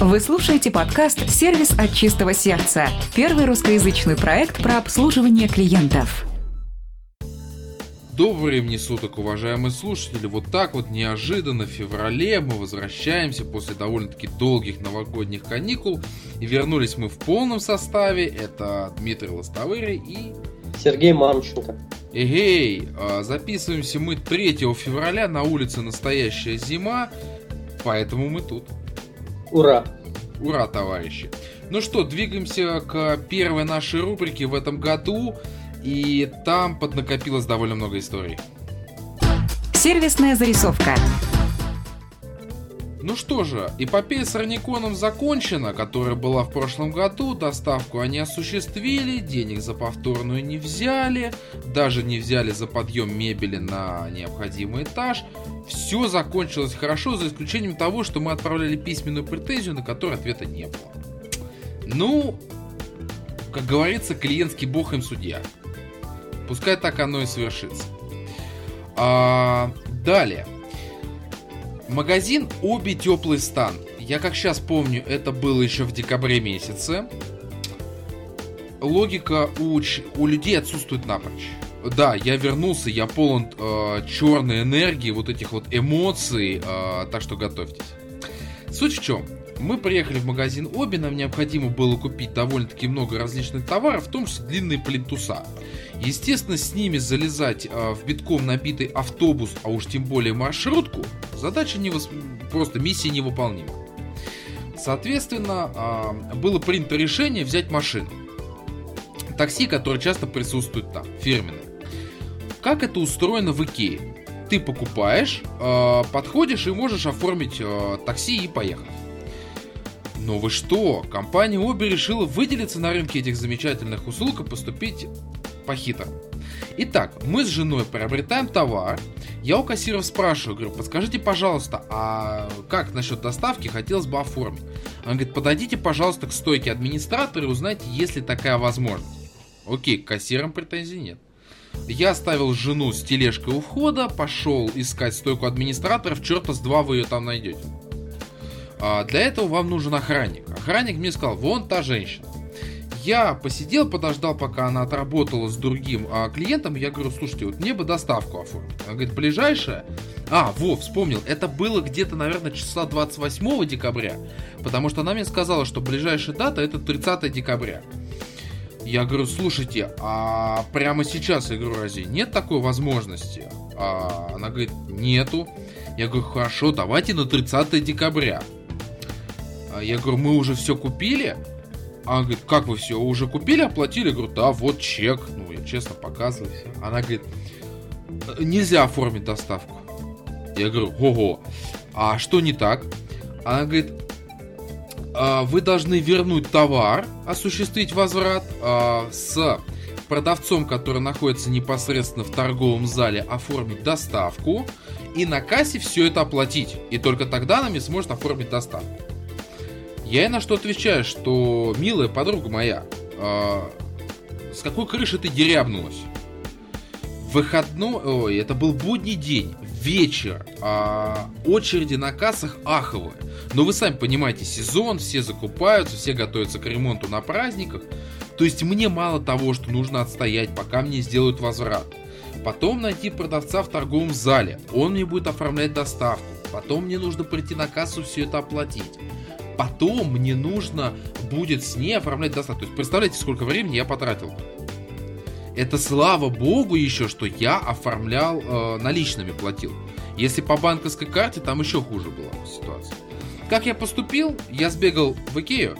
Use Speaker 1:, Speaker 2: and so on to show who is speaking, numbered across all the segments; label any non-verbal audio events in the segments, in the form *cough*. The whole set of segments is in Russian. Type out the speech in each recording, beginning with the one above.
Speaker 1: Вы слушаете подкаст «Сервис от чистого сердца» – первый русскоязычный проект про обслуживание клиентов.
Speaker 2: Доброго времени суток, уважаемые слушатели. Вот так вот неожиданно в феврале мы возвращаемся после довольно-таки долгих новогодних каникул. И вернулись мы в полном составе. Это Дмитрий Лостовырь и...
Speaker 3: Сергей Мамченко.
Speaker 2: Эгей, а, записываемся мы 3 февраля, на улице настоящая зима, поэтому мы тут.
Speaker 3: Ура!
Speaker 2: Ура, товарищи! Ну что, двигаемся к первой нашей рубрике в этом году, и там поднакопилось довольно много историй.
Speaker 1: Сервисная зарисовка.
Speaker 2: Ну что же, эпопея с Раниконом закончена, которая была в прошлом году, доставку они осуществили, денег за повторную не взяли, даже не взяли за подъем мебели на необходимый этаж. Все закончилось хорошо, за исключением того, что мы отправляли письменную претензию, на которую ответа не было. Ну, как говорится, клиентский бог им судья. Пускай так оно и совершится. А, далее. Магазин Оби Теплый Стан. Я как сейчас помню, это было еще в декабре месяце. Логика у, у людей отсутствует напрочь. Да, я вернулся, я полон э, черной энергии, вот этих вот эмоций, э, так что готовьтесь. Суть в чем? Мы приехали в магазин Оби, нам необходимо было купить довольно-таки много различных товаров, в том числе длинные плинтуса. Естественно, с ними залезать э, в битком набитый автобус, а уж тем более маршрутку, задача не вос... просто миссия невыполнима. Соответственно, э, было принято решение взять машину. Такси, которое часто присутствует там, фирменное. Как это устроено в Икее? Ты покупаешь, э, подходишь и можешь оформить э, такси и поехать. Но вы что? Компания Оби решила выделиться на рынке этих замечательных услуг и поступить по-хитрому. Итак, мы с женой приобретаем товар. Я у кассиров спрашиваю, говорю, подскажите, пожалуйста, а как насчет доставки хотелось бы оформить? Он говорит, подойдите, пожалуйста, к стойке администратора и узнайте, есть ли такая возможность. Окей, к кассирам претензий нет. Я оставил жену с тележкой у входа, пошел искать стойку администраторов, черта с два вы ее там найдете. А для этого вам нужен охранник. Охранник мне сказал, вон та женщина. Я посидел, подождал, пока она отработала с другим а, клиентом. Я говорю, слушайте, вот мне бы доставку оформить. Она говорит, ближайшая? А, во, вспомнил. Это было где-то, наверное, числа 28 декабря. Потому что она мне сказала, что ближайшая дата это 30 декабря. Я говорю, слушайте, а прямо сейчас, я говорю, разве нет такой возможности? А она говорит, нету. Я говорю, хорошо, давайте на 30 декабря. А я говорю, мы уже все купили? Она говорит, как вы все, уже купили, оплатили? Я говорю, да, вот чек. Ну, я честно показываю все. Она говорит, нельзя оформить доставку. Я говорю, ого, а что не так? Она говорит, «А, вы должны вернуть товар, осуществить возврат а, с продавцом, который находится непосредственно в торговом зале, оформить доставку и на кассе все это оплатить. И только тогда она мне сможет оформить доставку. Я ей на что отвечаю, что, милая подруга моя, э, с какой крыши ты дерябнулась? Выходной, ой, это был будний день, вечер, э, очереди на кассах аховые. Но вы сами понимаете, сезон, все закупаются, все готовятся к ремонту на праздниках. То есть мне мало того, что нужно отстоять, пока мне сделают возврат. Потом найти продавца в торговом зале, он мне будет оформлять доставку. Потом мне нужно прийти на кассу все это оплатить потом мне нужно будет с ней оформлять доставку. То есть представляете, сколько времени я потратил. Это слава богу еще, что я оформлял э, наличными, платил. Если по банковской карте, там еще хуже была ситуация. Как я поступил? Я сбегал в Икею,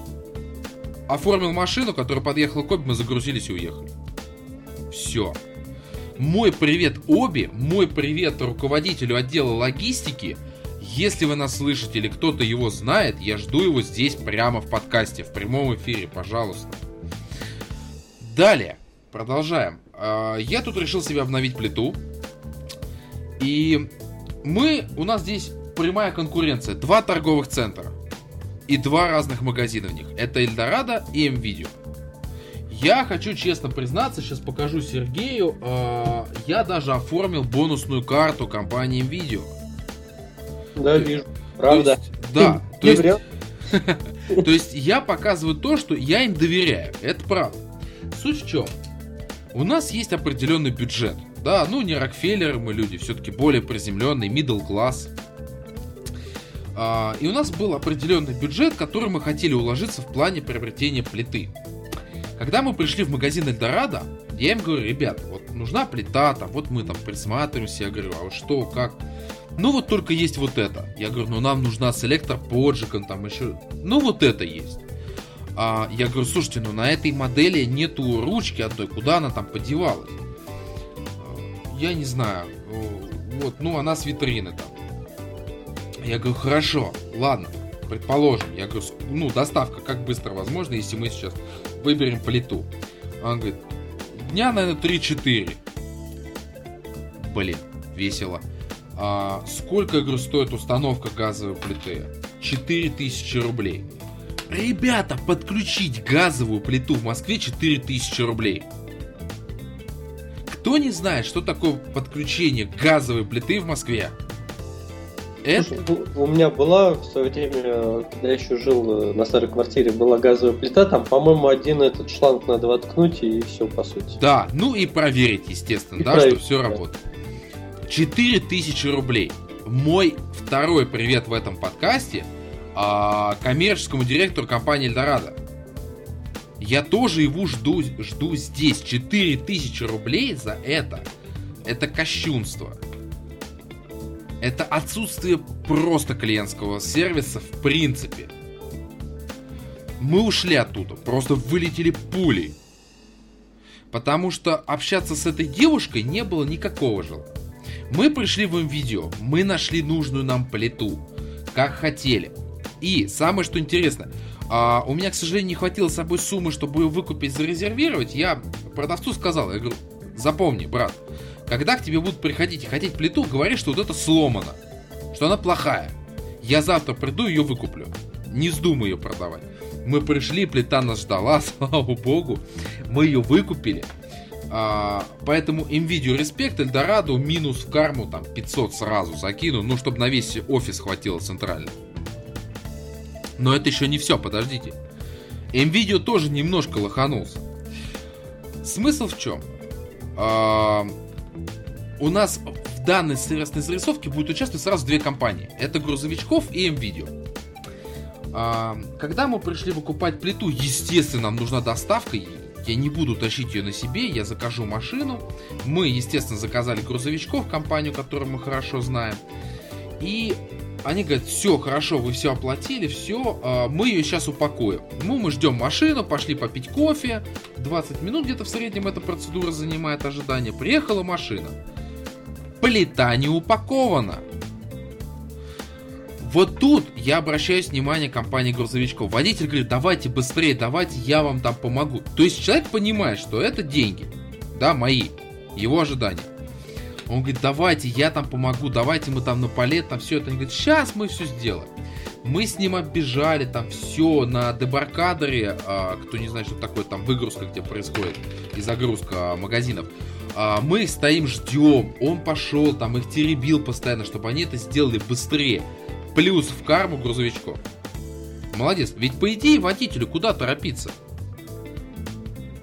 Speaker 2: оформил машину, которая подъехала к Оби, мы загрузились и уехали. Все. Мой привет Оби, мой привет руководителю отдела логистики – если вы нас слышите или кто-то его знает, я жду его здесь прямо в подкасте, в прямом эфире, пожалуйста. Далее, продолжаем. А, я тут решил себе обновить плиту. И мы, у нас здесь прямая конкуренция. Два торговых центра. И два разных магазина в них. Это Эльдорадо и МВидео. Я хочу честно признаться, сейчас покажу Сергею. А, я даже оформил бонусную карту компании МВидео.
Speaker 3: Да, вижу. Правда.
Speaker 2: есть, да, то есть, *laughs* То есть я показываю то, что я им доверяю. Это правда. Суть в чем? У нас есть определенный бюджет. Да, ну не Рокфеллер мы люди, все-таки более приземленный, middle класс. А, и у нас был определенный бюджет, который мы хотели уложиться в плане приобретения плиты. Когда мы пришли в магазин Эльдорадо, я им говорю, ребят, вот нужна плита, там, вот мы там присматриваемся, я говорю, а вот что, как? Ну вот только есть вот это. Я говорю, ну нам нужна селектор поджигом, там еще, ну вот это есть. А я говорю, слушайте, ну на этой модели нету ручки одной, куда она там подевалась? Я не знаю, вот, ну она с витрины там. Я говорю, хорошо, ладно, предположим, я говорю, ну доставка как быстро возможно, если мы сейчас выберем плиту. Он говорит, дня, наверное, 3-4. Блин, весело. А сколько, я говорю, стоит установка газовой плиты? 4000 рублей. Ребята, подключить газовую плиту в Москве 4000 рублей. Кто не знает, что такое подключение газовой плиты в Москве?
Speaker 3: Это... Слушай, у меня была в свое время, когда я еще жил э, на старой квартире, была газовая плита, там, по-моему, один этот шланг надо воткнуть и все, по сути.
Speaker 2: Да, ну и проверить, естественно, и да, проверить, что все да. работает. 4000 рублей. Мой второй привет в этом подкасте а, коммерческому директору компании Эльдорадо. Я тоже его жду, жду здесь. 4000 рублей за это. Это кощунство. Это отсутствие просто клиентского сервиса в принципе. Мы ушли оттуда, просто вылетели пулей. Потому что общаться с этой девушкой не было никакого желания. Мы пришли в видео, мы нашли нужную нам плиту, как хотели. И самое что интересно, а, у меня, к сожалению, не хватило с собой суммы, чтобы ее выкупить, зарезервировать. Я продавцу сказал, я говорю, запомни, брат, когда к тебе будут приходить и хотеть плиту, говори, что вот это сломано, что она плохая. Я завтра приду и ее выкуплю. Не вздумай ее продавать. Мы пришли, плита нас ждала, *laughs* слава богу. Мы ее выкупили. А, поэтому NVIDIA респект, Эльдорадо минус в карму там 500 сразу закину, ну чтобы на весь офис хватило центрально. Но это еще не все, подождите. NVIDIA тоже немножко лоханулся. Смысл в чем? А, у нас в данной сервисной зарисовке будет участвовать сразу две компании. Это грузовичков и NVIDIA. А, когда мы пришли выкупать плиту, естественно, нам нужна доставка. Я не буду тащить ее на себе, я закажу машину. Мы, естественно, заказали грузовичков, компанию, которую мы хорошо знаем. И они говорят, все, хорошо, вы все оплатили, все, а, мы ее сейчас упакуем. Ну, мы ждем машину, пошли попить кофе. 20 минут где-то в среднем эта процедура занимает ожидание. Приехала машина. Плита не упакована. Вот тут я обращаюсь внимание компании грузовичков. Водитель говорит, давайте быстрее, давайте я вам там помогу. То есть человек понимает, что это деньги, да, мои, его ожидания. Он говорит, давайте я там помогу, давайте мы там на палет, там все это. Он говорит, сейчас мы все сделаем. Мы с ним оббежали там все на дебаркадере, а, кто не знает, что такое там выгрузка, где происходит и загрузка магазинов. А, мы стоим, ждем, он пошел, там их теребил постоянно, чтобы они это сделали быстрее плюс в карму грузовичков. Молодец. Ведь по идее водителю куда торопиться?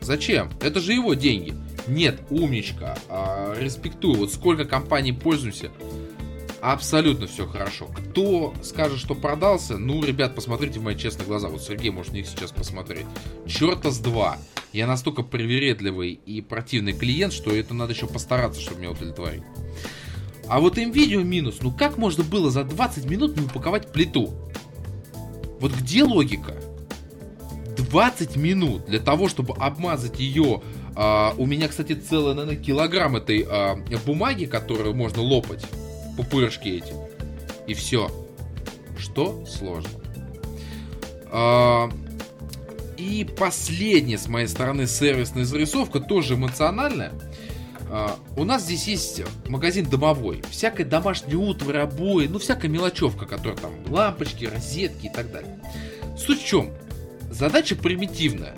Speaker 2: Зачем? Это же его деньги. Нет, умничка. А, респектую. Вот сколько компаний пользуемся. Абсолютно все хорошо. Кто скажет, что продался, ну, ребят, посмотрите в мои честные глаза. Вот Сергей может них сейчас посмотреть. Черта с два. Я настолько привередливый и противный клиент, что это надо еще постараться, чтобы меня удовлетворить. А вот NVIDIA минус. Ну как можно было за 20 минут не упаковать плиту? Вот где логика? 20 минут для того, чтобы обмазать ее. А, у меня, кстати, целый, наверное, килограмм этой а, бумаги, которую можно лопать. Пупырышки эти. И все. Что сложно. А, и последняя с моей стороны сервисная зарисовка, тоже эмоциональная. Uh, у нас здесь есть магазин домовой. Всякая домашняя утварь, обои, ну всякая мелочевка, которая там лампочки, розетки и так далее. Суть в чем? Задача примитивная.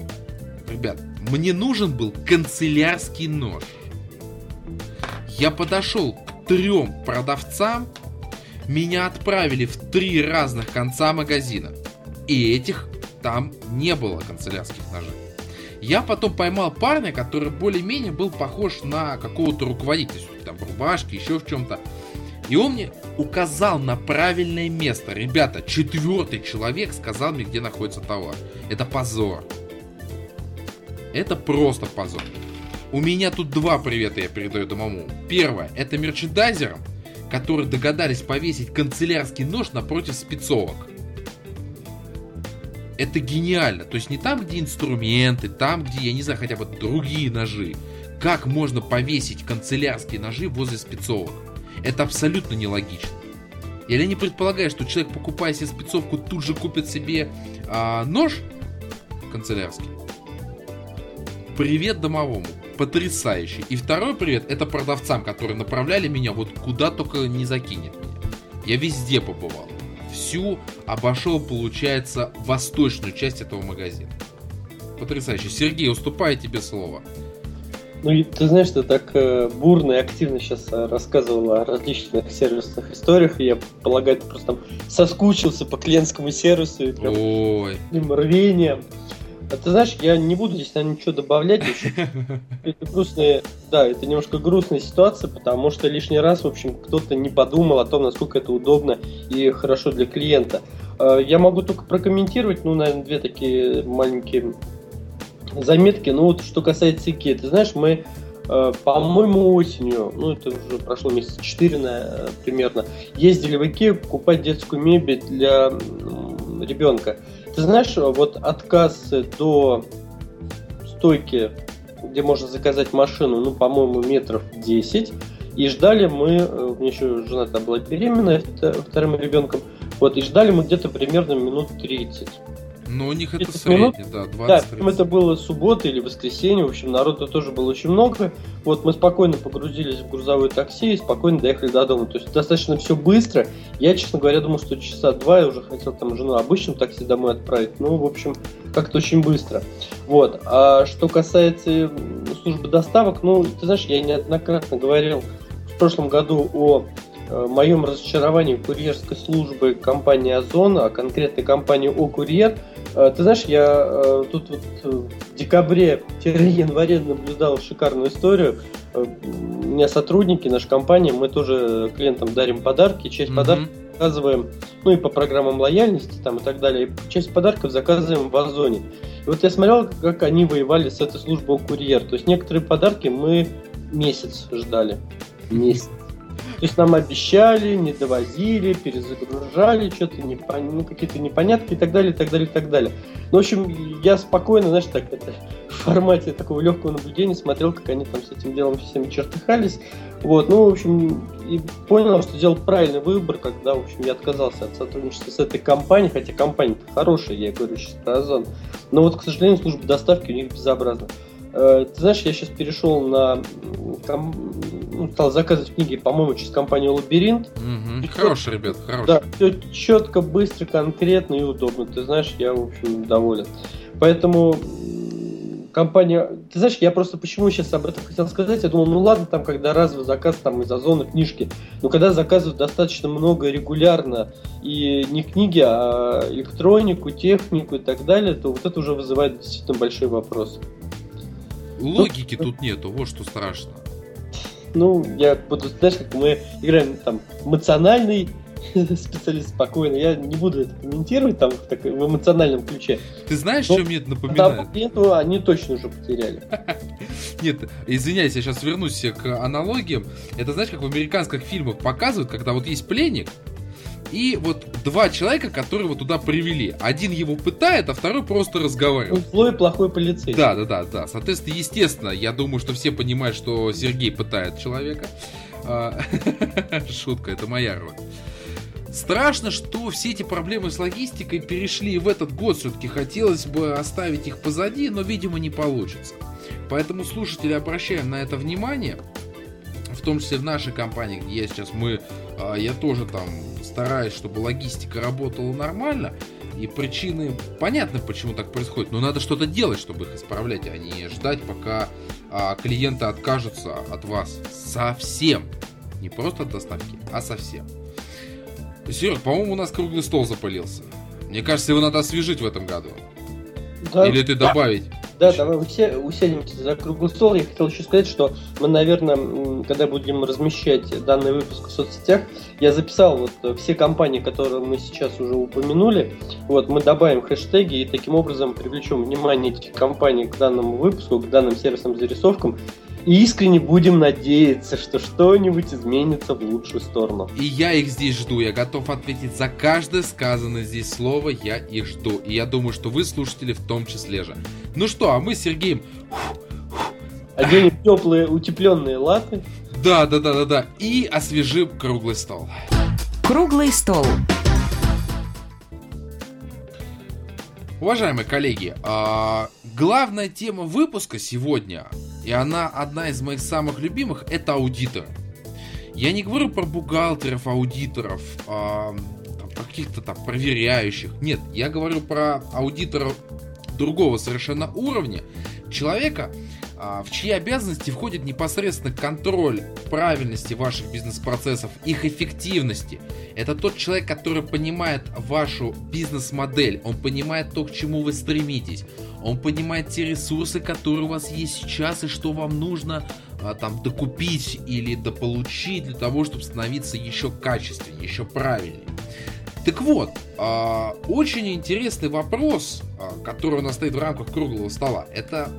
Speaker 2: Ребят, мне нужен был канцелярский нож. Я подошел к трем продавцам, меня отправили в три разных конца магазина. И этих там не было канцелярских ножей. Я потом поймал парня, который более-менее был похож на какого-то руководителя, там в рубашке, еще в чем-то. И он мне указал на правильное место. Ребята, четвертый человек сказал мне, где находится товар. Это позор. Это просто позор. У меня тут два привета я передаю домому. Первое, это мерчендайзерам, которые догадались повесить канцелярский нож напротив спецовок. Это гениально. То есть не там, где инструменты, там, где, я не знаю, хотя бы другие ножи. Как можно повесить канцелярские ножи возле спецовок? Это абсолютно нелогично. Я не предполагаю, что человек, покупая себе спецовку, тут же купит себе а, нож канцелярский. Привет домовому. Потрясающий. И второй привет это продавцам, которые направляли меня вот куда только не закинет меня. Я везде побывал. Всю обошел, получается, восточную часть этого магазина. Потрясающе. Сергей, уступаю тебе слово.
Speaker 3: Ну, и ты знаешь, ты так э, бурно и активно сейчас э, рассказывал о различных сервисных историях, и я полагаю, ты просто там соскучился по клиентскому сервису и прям
Speaker 2: Ой.
Speaker 3: рвением. А ты знаешь, я не буду здесь наверное, ничего добавлять. *laughs* Это грустная, да, это немножко грустная ситуация, потому что лишний раз, в общем, кто-то не подумал о том, насколько это удобно и хорошо для клиента. Э, я могу только прокомментировать, ну, наверное, две такие маленькие заметки. Ну вот что касается Икеи, ты знаешь, мы, э, по-моему, осенью, ну это уже прошло месяца 4 на, примерно, ездили в Икею покупать детскую мебель для ребенка. Ты знаешь, вот от кассы до стойки, где можно заказать машину, ну, по-моему, метров 10, и ждали мы, э, у меня еще жена там была беременная вторым ребенком, вот, и ждали мы где-то примерно минут 30.
Speaker 2: Ну, у них это средний, да, 20
Speaker 3: Да, это было суббота или воскресенье, в общем, народу тоже было очень много. Вот мы спокойно погрузились в грузовое такси и спокойно доехали до дома. То есть достаточно все быстро. Я, честно говоря, думал, что часа два я уже хотел там жену обычным такси домой отправить. Ну, в общем, как-то очень быстро. Вот. А что касается службы доставок, ну, ты знаешь, я неоднократно говорил в прошлом году о моем разочаровании курьерской службы компании Озон, а конкретно компании О Курьер – Э, ты знаешь, я э, тут вот э, в декабре-январе *laughs* наблюдал шикарную историю. У меня сотрудники нашей компании, мы тоже клиентам дарим подарки, часть mm-hmm. подарков заказываем, ну и по программам лояльности там и так далее. И часть подарков заказываем в Озоне. И вот я смотрел, как они воевали с этой службой курьер. То есть некоторые подарки мы месяц ждали. Месяц. То есть нам обещали, не довозили, перезагружали, что-то непон... ну, какие-то непонятки и так далее, и так далее, и так далее. Ну, в общем, я спокойно, знаешь, так это *laughs* в формате такого легкого наблюдения смотрел, как они там с этим делом всеми чертыхались. Вот, ну, в общем, и понял, что сделал правильный выбор, когда, в общем, я отказался от сотрудничества с этой компанией, хотя компания хорошая, я говорю сейчас про Озон. Но вот, к сожалению, служба доставки у них безобразна. Э, ты знаешь, я сейчас перешел на... Ну, стал заказывать книги, по-моему, через компанию Лабиринт.
Speaker 2: Угу. Хороший, ребят, хороший.
Speaker 3: Да, все четко, быстро, конкретно и удобно. Ты знаешь, я, в общем, доволен. Поэтому компания... Ты знаешь, я просто почему сейчас об этом хотел сказать? Я думал, ну ладно, там, когда разовый заказ там из озона книжки, но когда заказывают достаточно много регулярно, и не книги, а электронику, технику и так далее, то вот это уже вызывает действительно большой вопрос.
Speaker 2: Логики ну, тут нету, вот что страшно.
Speaker 3: Ну, я буду, знаешь, как мы играем там эмоциональный *laughs* специалист спокойно. Я не буду это комментировать там так, в эмоциональном ключе.
Speaker 2: Ты знаешь, Но, что мне это напоминает?
Speaker 3: Эту они точно уже потеряли. *laughs*
Speaker 2: Нет, извиняюсь, я сейчас вернусь к аналогиям. Это знаешь, как в американских фильмах показывают, когда вот есть пленник, и вот два человека, которые вот туда привели. Один его пытает, а второй просто разговаривает.
Speaker 3: Злой плохой полицейский.
Speaker 2: Да, да, да, да. Соответственно, естественно, я думаю, что все понимают, что Сергей пытает человека. А, *laughs* шутка, это моя роль. Страшно, что все эти проблемы с логистикой перешли в этот год. Все-таки хотелось бы оставить их позади, но, видимо, не получится. Поэтому, слушатели, обращаем на это внимание. В том числе в нашей компании, где я сейчас, мы, а, я тоже там стараюсь, чтобы логистика работала нормально. И причины понятны, почему так происходит. Но надо что-то делать, чтобы их исправлять, а не ждать, пока а, клиенты откажутся от вас совсем. Не просто от доставки, а совсем. Серег, по-моему, у нас круглый стол запалился. Мне кажется, его надо освежить в этом году.
Speaker 3: Да.
Speaker 2: Или ты добавить?
Speaker 3: Да, давай все усядемся за круглый стол. Я хотел еще сказать, что мы, наверное, когда будем размещать данный выпуск в соцсетях, я записал вот э, все компании, которые мы сейчас уже упомянули. Вот мы добавим хэштеги и таким образом привлечем внимание этих компаний к данному выпуску, к данным сервисным зарисовкам. И искренне будем надеяться, что что-нибудь изменится в лучшую сторону.
Speaker 2: И я их здесь жду. Я готов ответить за каждое сказанное здесь слово. Я их жду. И я думаю, что вы, слушатели, в том числе же. Ну что, а мы с Сергеем...
Speaker 3: Оденем теплые, утепленные латы.
Speaker 2: Да, да, да, да, да. И освежим круглый стол.
Speaker 1: Круглый стол.
Speaker 2: Уважаемые коллеги, а, главная тема выпуска сегодня, и она одна из моих самых любимых, это аудиторы. Я не говорю про бухгалтеров, аудиторов, а, каких-то там проверяющих. Нет, я говорю про аудиторов другого совершенно уровня. Человека, в чьи обязанности входит непосредственно контроль правильности ваших бизнес-процессов, их эффективности. Это тот человек, который понимает вашу бизнес-модель, он понимает то, к чему вы стремитесь, он понимает те ресурсы, которые у вас есть сейчас и что вам нужно а, там докупить или дополучить для того, чтобы становиться еще качественнее, еще правильнее. Так вот, а, очень интересный вопрос, который у нас стоит в рамках круглого стола, это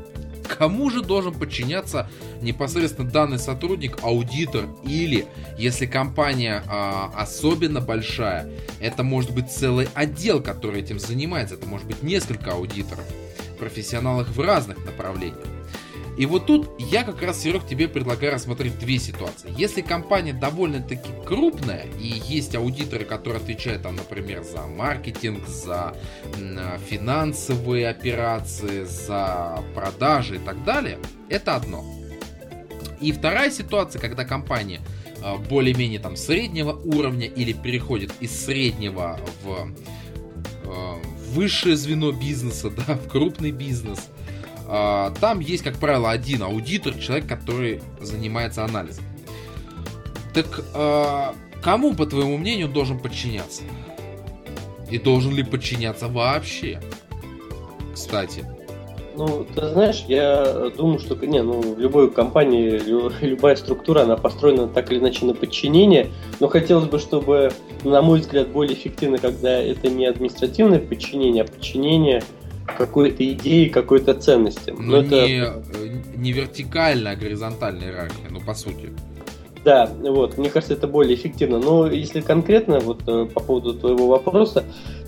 Speaker 2: Кому же должен подчиняться непосредственно данный сотрудник, аудитор или, если компания а, особенно большая, это может быть целый отдел, который этим занимается, это может быть несколько аудиторов, профессионалов в разных направлениях. И вот тут я как раз, Серег, тебе предлагаю рассмотреть две ситуации. Если компания довольно-таки крупная и есть аудиторы, которые отвечают, там, например, за маркетинг, за финансовые операции, за продажи и так далее, это одно. И вторая ситуация, когда компания а, более-менее там среднего уровня или переходит из среднего в а, высшее звено бизнеса, *laughs* да, в крупный бизнес – там есть, как правило, один аудитор, человек, который занимается анализом. Так а, кому, по твоему мнению, должен подчиняться? И должен ли подчиняться вообще? Кстати.
Speaker 3: Ну, ты знаешь, я думаю, что не, ну, в любой компании *laughs* любая структура, она построена так или иначе на подчинение, но хотелось бы, чтобы, на мой взгляд, более эффективно, когда это не административное подчинение, а подчинение какой-то идеи, какой-то ценности.
Speaker 2: Но, Но не, это... не вертикальная, а горизонтальная иерархия, ну по сути.
Speaker 3: Да, вот, мне кажется, это более эффективно. Но если конкретно, вот э, по поводу твоего вопроса,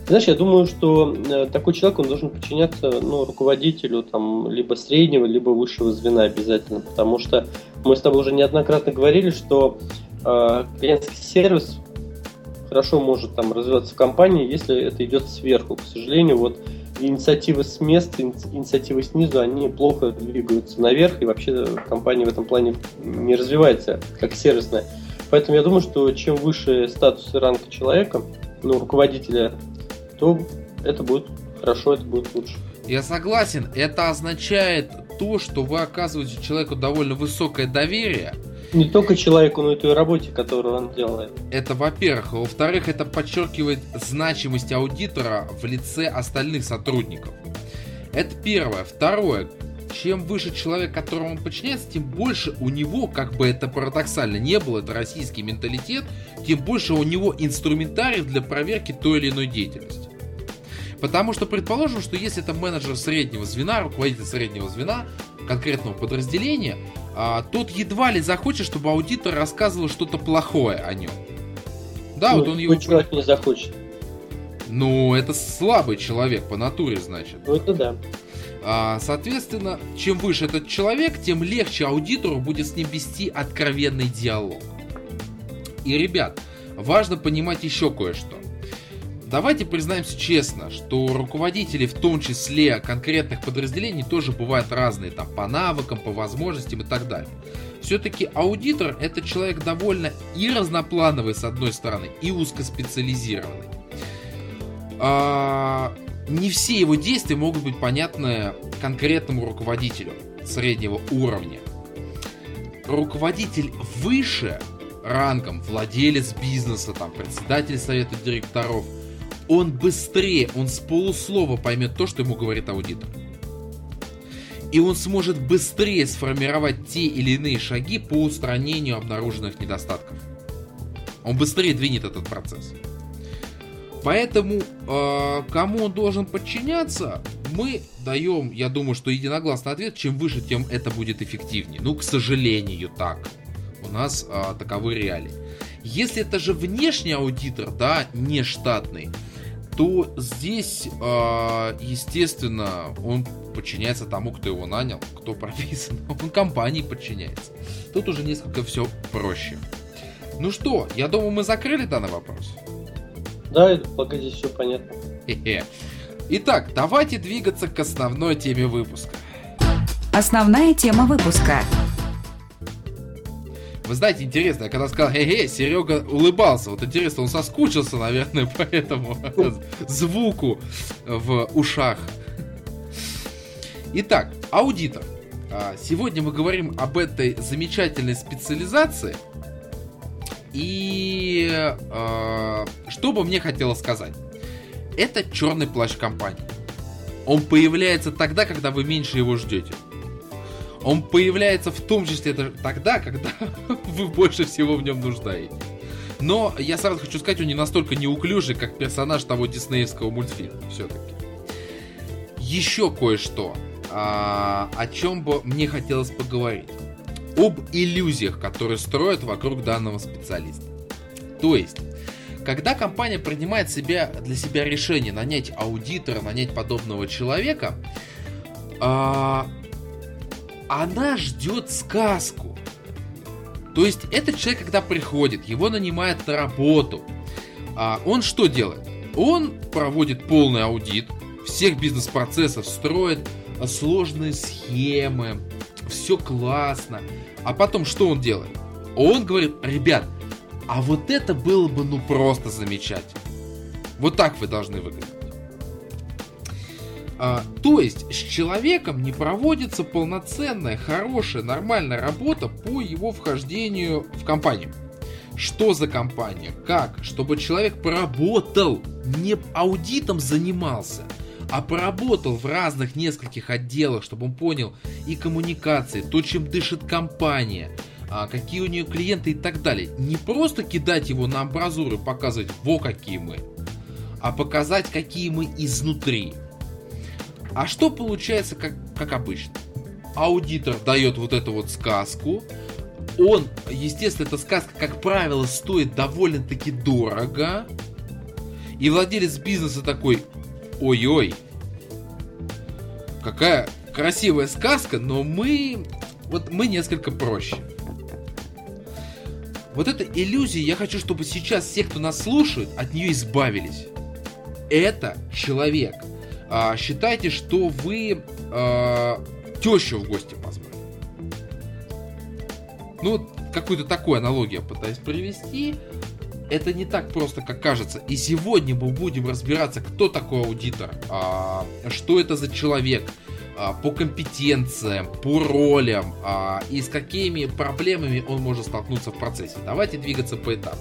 Speaker 3: знаешь, я думаю, что э, такой человек, он должен подчиняться ну, руководителю там, либо среднего, либо высшего звена обязательно, потому что мы с тобой уже неоднократно говорили, что э, клиентский сервис хорошо может там развиваться в компании, если это идет сверху. К сожалению, вот инициативы с места, инициативы снизу, они плохо двигаются наверх, и вообще компания в этом плане не развивается как сервисная. Поэтому я думаю, что чем выше статус и ранг человека, ну, руководителя, то это будет хорошо, это будет лучше.
Speaker 2: Я согласен, это означает то, что вы оказываете человеку довольно высокое доверие,
Speaker 3: не только человеку, но и той работе, которую он делает.
Speaker 2: Это во-первых. Во-вторых, это подчеркивает значимость аудитора в лице остальных сотрудников. Это первое. Второе. Чем выше человек, которому он подчиняется, тем больше у него, как бы это парадоксально не было, это российский менталитет, тем больше у него инструментариев для проверки той или иной деятельности. Потому что предположим, что если это менеджер среднего звена, руководитель среднего звена конкретного подразделения, а, тот едва ли захочет, чтобы аудитор рассказывал что-то плохое о нем.
Speaker 3: Да, ну, вот он его... человек не захочет.
Speaker 2: Ну, это слабый человек по натуре, значит.
Speaker 3: Ну, это да.
Speaker 2: А, соответственно, чем выше этот человек, тем легче аудитору будет с ним вести откровенный диалог. И, ребят, важно понимать еще кое-что. Давайте признаемся честно, что руководители, в том числе конкретных подразделений, тоже бывают разные, там, по навыкам, по возможностям и так далее. Все-таки аудитор это человек довольно и разноплановый с одной стороны, и узкоспециализированный. А, не все его действия могут быть понятны конкретному руководителю среднего уровня. Руководитель выше рангом, владелец бизнеса, там, председатель совета директоров – он быстрее, он с полуслова поймет то, что ему говорит аудитор. И он сможет быстрее сформировать те или иные шаги по устранению обнаруженных недостатков. Он быстрее двинет этот процесс. Поэтому э, кому он должен подчиняться, мы даем, я думаю, что единогласный ответ, чем выше, тем это будет эффективнее. Ну, к сожалению, так. У нас э, таковы реалии. Если это же внешний аудитор, да, не штатный, то здесь, э, естественно, он подчиняется тому, кто его нанял, кто *laughs* прописан. Он компании подчиняется. Тут уже несколько все проще. Ну что, я думаю, мы закрыли данный вопрос.
Speaker 3: Да, пока здесь все понятно.
Speaker 2: Хе-хе. Итак, давайте двигаться к основной теме выпуска.
Speaker 1: Основная тема выпуска.
Speaker 2: Вы знаете, интересно, я когда сказал хе-хе, Серега улыбался. Вот интересно, он соскучился, наверное, *laughs* по этому *laughs* звуку в ушах. Итак, аудитор. А, сегодня мы говорим об этой замечательной специализации – и э, что бы мне хотелось сказать? Это черный плащ компании. Он появляется тогда, когда вы меньше его ждете. Он появляется в том числе тогда, когда *laughs* вы больше всего в нем нуждаетесь. Но я сразу хочу сказать, он не настолько неуклюжий, как персонаж того диснеевского мультфильма, все-таки. Еще кое-что, а, о чем бы мне хотелось поговорить об иллюзиях, которые строят вокруг данного специалиста. То есть, когда компания принимает себя, для себя решение нанять аудитора, нанять подобного человека, а, она ждет сказку. То есть этот человек, когда приходит, его нанимает на работу, а, он что делает? Он проводит полный аудит всех бизнес-процессов, строит сложные схемы, все классно. А потом что он делает? Он говорит, ребят, а вот это было бы ну просто замечательно. Вот так вы должны выглядеть. А, то есть с человеком не проводится полноценная, хорошая, нормальная работа по его вхождению в компанию. Что за компания? Как? Чтобы человек поработал, не аудитом занимался, а поработал в разных нескольких отделах, чтобы он понял и коммуникации, то, чем дышит компания, а какие у нее клиенты и так далее. Не просто кидать его на амбразуры, показывать, во какие мы, а показать, какие мы изнутри. А что получается, как, как обычно? Аудитор дает вот эту вот сказку, он, естественно, эта сказка, как правило, стоит довольно-таки дорого, и владелец бизнеса такой, ой-ой, какая красивая сказка, но мы, вот мы несколько проще. Вот эта иллюзия, я хочу, чтобы сейчас все, кто нас слушает, от нее избавились. Это человек. А, считайте, что вы а, тещу в гости позвали. Ну, какую-то такую аналогию пытаюсь привести это не так просто, как кажется. И сегодня мы будем разбираться, кто такой аудитор, а, что это за человек, а, по компетенциям, по ролям а, и с какими проблемами он может столкнуться в процессе. Давайте двигаться поэтапно.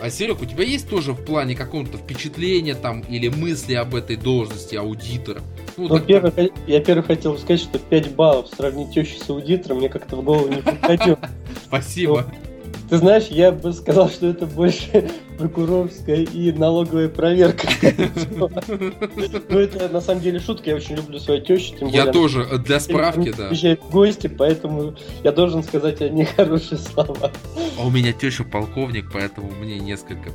Speaker 2: А, Серег, у тебя есть тоже в плане какого-то впечатления там или мысли об этой должности аудитора?
Speaker 3: Ну, ну так... первый, я первый хотел сказать, что 5 баллов сравнить тещу с аудитором мне как-то в голову не приходило. *laughs*
Speaker 2: Спасибо.
Speaker 3: Ты знаешь, я бы сказал, что это больше *laughs* прокурорская и налоговая проверка. *laughs* Ну, это на самом деле шутка. Я очень люблю свою тещу.
Speaker 2: Я тоже, для справки, да.
Speaker 3: Приезжают гости, поэтому я должен сказать о ней *laughs* хорошие слова.
Speaker 2: А у меня теща полковник, поэтому мне несколько...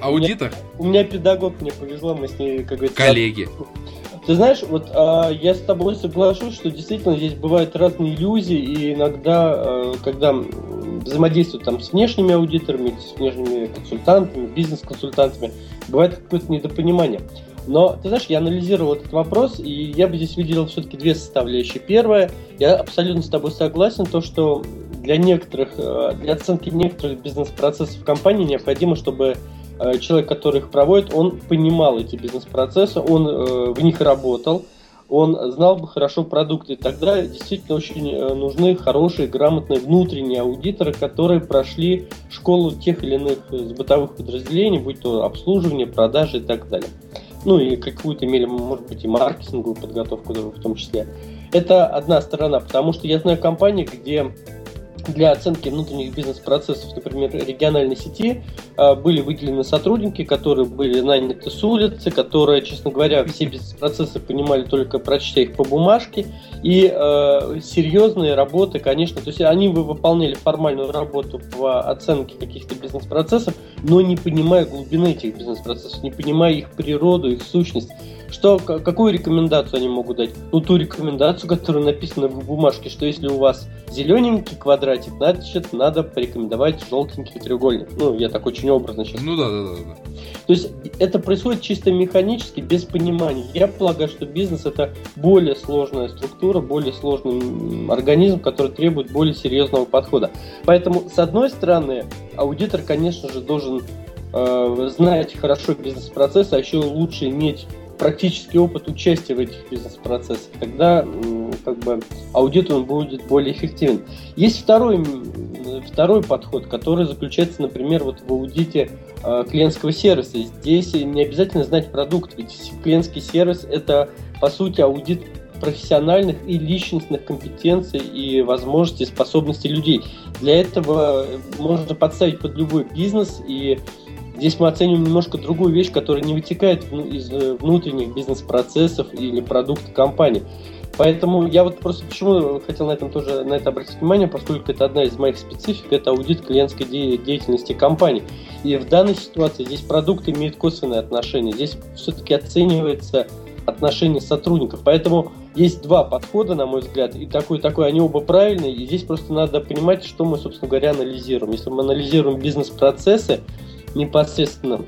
Speaker 2: Аудитор?
Speaker 3: У меня, педагог, мне повезло, мы с ней, как говорится...
Speaker 2: Коллеги.
Speaker 3: Ты знаешь, вот а, я с тобой соглашусь, что действительно здесь бывают разные иллюзии, и иногда, а, когда взаимодействуют там с внешними аудиторами, с внешними консультантами, бизнес-консультантами, бывает какое-то недопонимание. Но, ты знаешь, я анализировал этот вопрос, и я бы здесь выделил все-таки две составляющие. Первое, я абсолютно с тобой согласен, то, что для некоторых, а, для оценки некоторых бизнес-процессов компании необходимо, чтобы Э, человек, который их проводит, он понимал эти бизнес-процессы, он э, в них работал, он знал бы хорошо продукты. Тогда действительно очень э, нужны хорошие, грамотные внутренние аудиторы, которые прошли школу тех или иных бытовых подразделений, будь то обслуживание, продажи и так далее. Ну и какую-то имели, может быть, и маркетинговую подготовку в том числе. Это одна сторона, потому что я знаю компании, где для оценки внутренних бизнес-процессов, например, региональной сети, а, были выделены сотрудники, которые были наняты с улицы, которые, честно говоря, все бизнес-процессы понимали только прочтя их по бумажке. И э, серьезные работы, конечно, то есть они выполняли формальную работу по оценке каких-то бизнес-процессов, но не понимая глубины этих бизнес-процессов, не понимая их природу, их сущность. Что, какую рекомендацию они могут дать? Ну, ту рекомендацию, которая написана в бумажке, что если у вас зелененький квадратик, значит, надо порекомендовать желтенький треугольник. Ну, я так очень образно сейчас.
Speaker 2: Ну да, да, да. да.
Speaker 3: То есть это происходит чисто механически, без понимания. Я полагаю, что бизнес это более сложная структура, более сложный организм, который требует более серьезного подхода. Поэтому, с одной стороны, аудитор, конечно же, должен э, знать хорошо бизнес-процессы, а еще лучше иметь практический опыт участия в этих бизнес-процессах, тогда как бы аудит он будет более эффективен. Есть второй, второй подход, который заключается, например, вот в аудите э, клиентского сервиса. Здесь не обязательно знать продукт, ведь клиентский сервис это по сути аудит профессиональных и личностных компетенций и возможностей, способностей людей. Для этого можно подставить под любой бизнес и Здесь мы оцениваем немножко другую вещь, которая не вытекает из э, внутренних бизнес-процессов или продукта компании. Поэтому я вот просто почему хотел на этом тоже на это обратить внимание, поскольку это одна из моих специфик, это аудит клиентской де- деятельности компании. И в данной ситуации здесь продукт имеет косвенное отношение. Здесь все-таки оценивается отношение сотрудников. Поэтому есть два подхода, на мой взгляд, и такой, такой, они оба правильные, и здесь просто надо понимать, что мы, собственно говоря, анализируем. Если мы анализируем бизнес-процессы, непосредственно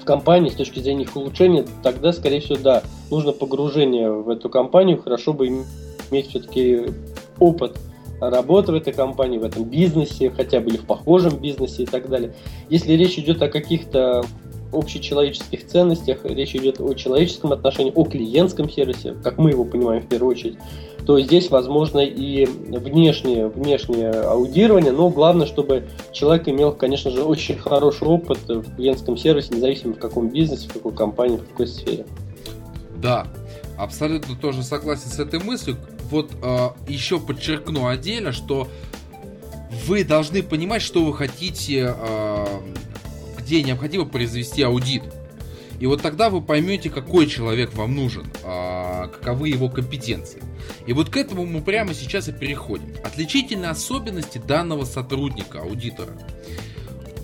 Speaker 3: в компании с точки зрения их улучшения, тогда, скорее всего, да, нужно погружение в эту компанию, хорошо бы иметь все-таки опыт работы в этой компании, в этом бизнесе, хотя бы или в похожем бизнесе и так далее. Если речь идет о каких-то общечеловеческих ценностях, речь идет о человеческом отношении, о клиентском сервисе, как мы его понимаем в первую очередь, то здесь возможно и внешнее, внешнее аудирование, но главное, чтобы человек имел, конечно же, очень хороший опыт в клиентском сервисе, независимо в каком бизнесе, в какой компании, в какой сфере.
Speaker 2: Да, абсолютно тоже согласен с этой мыслью. Вот э, еще подчеркну отдельно, что вы должны понимать, что вы хотите, э, где необходимо произвести аудит. И вот тогда вы поймете, какой человек вам нужен, а, каковы его компетенции. И вот к этому мы прямо сейчас и переходим. Отличительные особенности данного сотрудника, аудитора.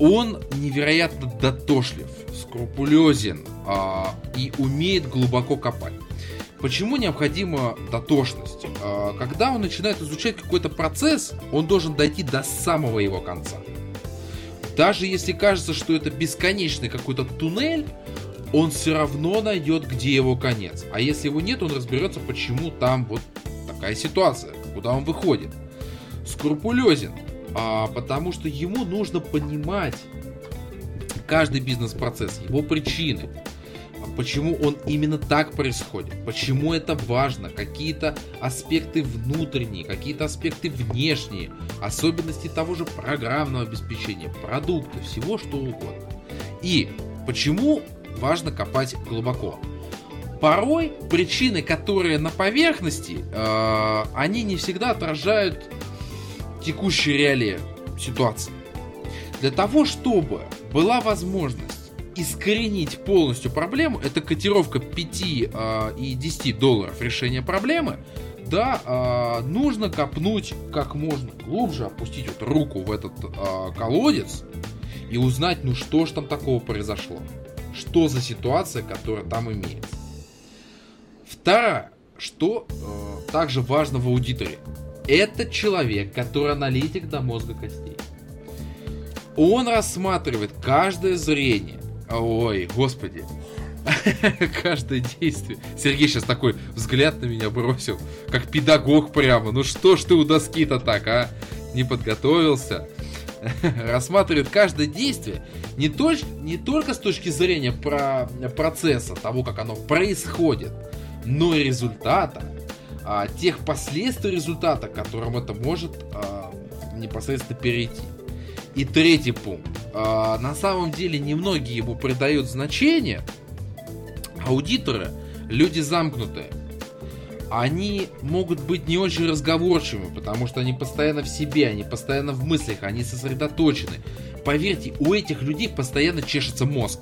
Speaker 2: Он невероятно дотошлив, скрупулезен а, и умеет глубоко копать. Почему необходима дотошность? А, когда он начинает изучать какой-то процесс, он должен дойти до самого его конца. Даже если кажется, что это бесконечный какой-то туннель, он все равно найдет, где его конец. А если его нет, он разберется, почему там вот такая ситуация, куда он выходит. Скрупулезен, а, потому что ему нужно понимать каждый бизнес-процесс, его причины, почему он именно так происходит, почему это важно, какие-то аспекты внутренние, какие-то аспекты внешние, особенности того же программного обеспечения, продукта, всего что угодно. И почему важно копать глубоко. Порой причины, которые на поверхности, э, они не всегда отражают текущие реалии ситуации. Для того, чтобы была возможность искоренить полностью проблему, это котировка 5 э, и 10 долларов решения проблемы, да, э, нужно копнуть как можно глубже, опустить вот руку в этот э, колодец и узнать, ну что ж там такого произошло что за ситуация, которая там имеется. Второе, что э, также важно в аудиторе. Это человек, который аналитик до мозга костей. Он рассматривает каждое зрение. Ой, господи. *laughs* Каждое действие. Сергей сейчас такой взгляд на меня бросил, как педагог прямо. Ну что ж ты у доски-то так, а? Не подготовился. *laughs* рассматривает каждое действие не, точ, не только с точки зрения про процесса, того, как оно происходит, но и результата, а, тех последствий результата, к которым это может а, непосредственно перейти. И третий пункт. А, на самом деле немногие ему придают значение. Аудиторы люди замкнутые. Они могут быть не очень разговорчивыми, потому что они постоянно в себе, они постоянно в мыслях, они сосредоточены. Поверьте, у этих людей постоянно чешется мозг.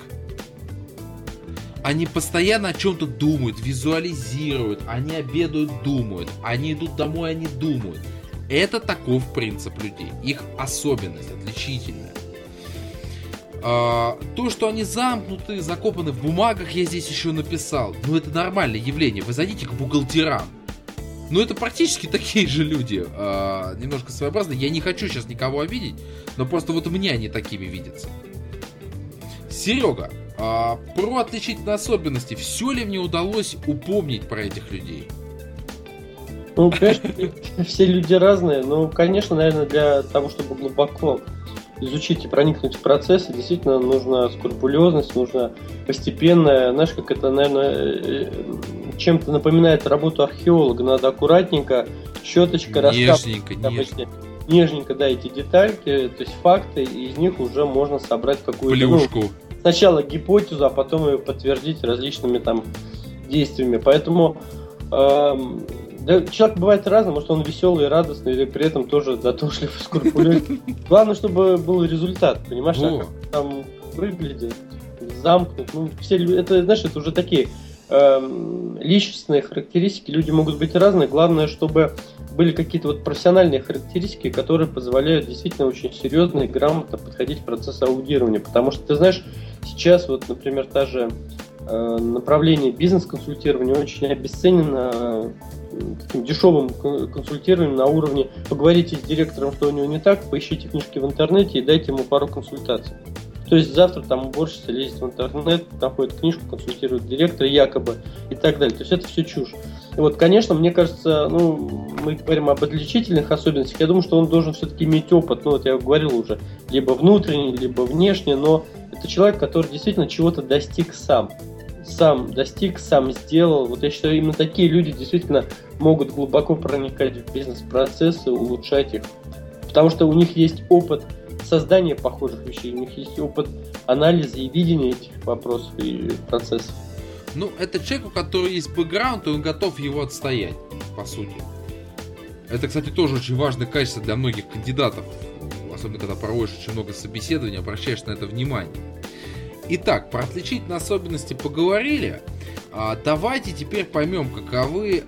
Speaker 2: Они постоянно о чем-то думают, визуализируют, они обедают, думают, они идут домой, они думают. Это таков принцип людей, их особенность отличительная. А, то, что они замкнуты, закопаны в бумагах, я здесь еще написал. Ну, это нормальное явление. Вы зайдите к бухгалтерам. Ну, это практически *laughs* такие же люди. А, немножко своеобразные. Я не хочу сейчас никого обидеть, но просто вот мне они такими видятся. Серега, а, про отличительные особенности. Все ли мне удалось упомнить про этих людей?
Speaker 3: Ну, конечно, все люди разные, но, конечно, наверное, для того, чтобы глубоко изучить и проникнуть в процессы, действительно нужна скрупулезность, нужно постепенная, знаешь, как это, наверное, э, чем-то напоминает работу археолога, надо аккуратненько, щеточка,
Speaker 2: нежненько, нежненько.
Speaker 3: нежненько, да, эти детальки, то есть факты, и из них уже можно собрать какую-то...
Speaker 2: Плюшку. Ну,
Speaker 3: сначала гипотезу, а потом ее подтвердить различными там действиями. Поэтому эм, да, человек бывает разный, может он веселый, радостный, или при этом тоже дотошлив, *laughs* скрупулезный. Главное, чтобы был результат, понимаешь, как там выглядит, замкнут. Ну, все, это, знаешь, это уже такие э, личностные характеристики, люди могут быть разные. Главное, чтобы были какие-то вот профессиональные характеристики, которые позволяют действительно очень серьезно и грамотно подходить к процессу аудирования. Потому что, ты знаешь, сейчас вот, например, та же направление бизнес-консультирования очень обесценено таким дешевым консультированием на уровне поговорите с директором, что у него не так, поищите книжки в интернете и дайте ему пару консультаций. То есть завтра там уборщица лезет в интернет, находит книжку, консультирует директора якобы и так далее. То есть это все чушь. И вот, конечно, мне кажется, ну, мы говорим об отличительных особенностях. Я думаю, что он должен все-таки иметь опыт, ну, вот я говорил уже, либо внутренний, либо внешний, но это человек, который действительно чего-то достиг сам сам достиг, сам сделал. Вот я считаю, именно такие люди действительно могут глубоко проникать в бизнес-процессы, улучшать их. Потому что у них есть опыт создания похожих вещей, у них есть опыт анализа и видения этих вопросов и процессов.
Speaker 2: Ну, это человек, у которого есть бэкграунд, и он готов его отстоять, по сути. Это, кстати, тоже очень важное качество для многих кандидатов. Особенно, когда проводишь очень много собеседований, обращаешь на это внимание. Итак, про отличительные особенности поговорили. А, давайте теперь поймем, каковы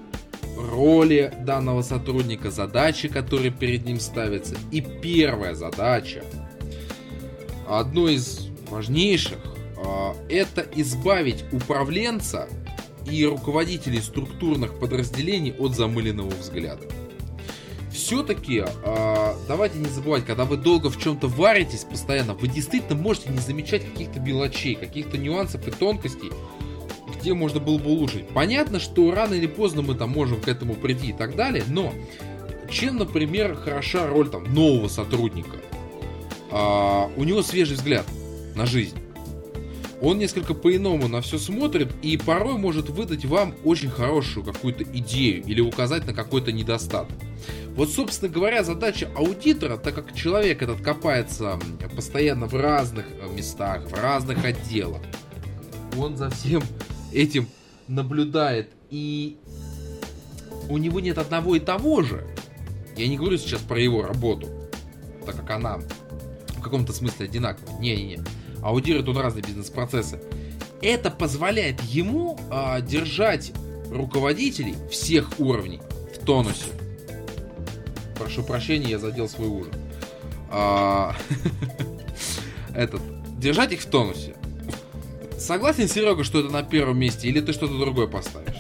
Speaker 2: роли данного сотрудника, задачи, которые перед ним ставятся. И первая задача, одно из важнейших, а, это избавить управленца и руководителей структурных подразделений от замыленного взгляда все-таки э, давайте не забывать, когда вы долго в чем-то варитесь постоянно, вы действительно можете не замечать каких-то мелочей, каких-то нюансов и тонкостей, где можно было бы улучшить. Понятно, что рано или поздно мы там можем к этому прийти и так далее, но чем, например, хороша роль там нового сотрудника? Э, у него свежий взгляд на жизнь. Он несколько по-иному на все смотрит и порой может выдать вам очень хорошую какую-то идею или указать на какой-то недостаток. Вот, собственно говоря, задача аудитора, так как человек этот копается постоянно в разных э, местах, в разных отделах, он за всем этим наблюдает, и у него нет одного и того же. Я не говорю сейчас про его работу, так как она в каком-то смысле одинаковая. Не-не-не. Аудирует он разные бизнес-процессы. Это позволяет ему а, держать руководителей всех уровней в тонусе. Прошу прощения, я задел свой ужин. А, *laughs* этот, держать их в тонусе. Согласен, Серега, что это на первом месте, или ты что-то другое поставишь?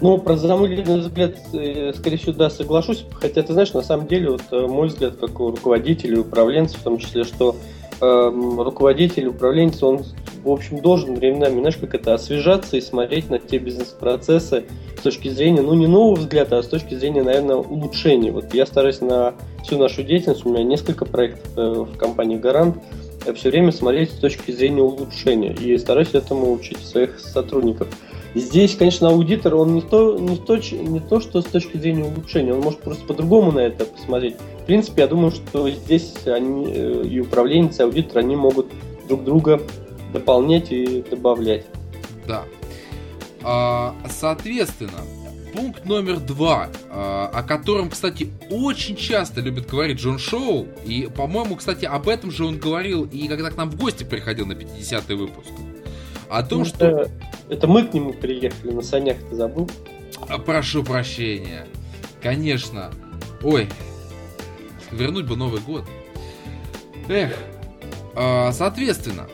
Speaker 3: Ну, про замыленный взгляд, э, скорее всего, да, соглашусь. Хотя, ты знаешь, на самом деле, вот э, мой взгляд, как у руководителя и управленца, в том числе, что руководитель, управленец, он, в общем, должен временами, знаешь, как это, освежаться и смотреть на те бизнес-процессы с точки зрения, ну, не нового взгляда, а с точки зрения, наверное, улучшения. Вот я стараюсь на всю нашу деятельность, у меня несколько проектов э, в компании «Гарант», все время смотреть с точки зрения улучшения и стараюсь этому учить своих сотрудников. Здесь, конечно, аудитор, он не то, не, то, не то, что с точки зрения улучшения, он может просто по-другому на это посмотреть. В принципе, я думаю, что здесь они, э, и управленец, и аудитор, они могут друг друга дополнять и добавлять.
Speaker 2: Да. А, соответственно, пункт номер два, а, о котором, кстати, очень часто любит говорить Джон Шоу, и, по-моему, кстати, об этом же он говорил и когда к нам в гости приходил на 50-й выпуск. О том, что...
Speaker 3: Это, это мы к нему приехали на санях, ты забыл?
Speaker 2: А, прошу прощения. Конечно. Ой, вернуть бы Новый год. Эх. А, соответственно,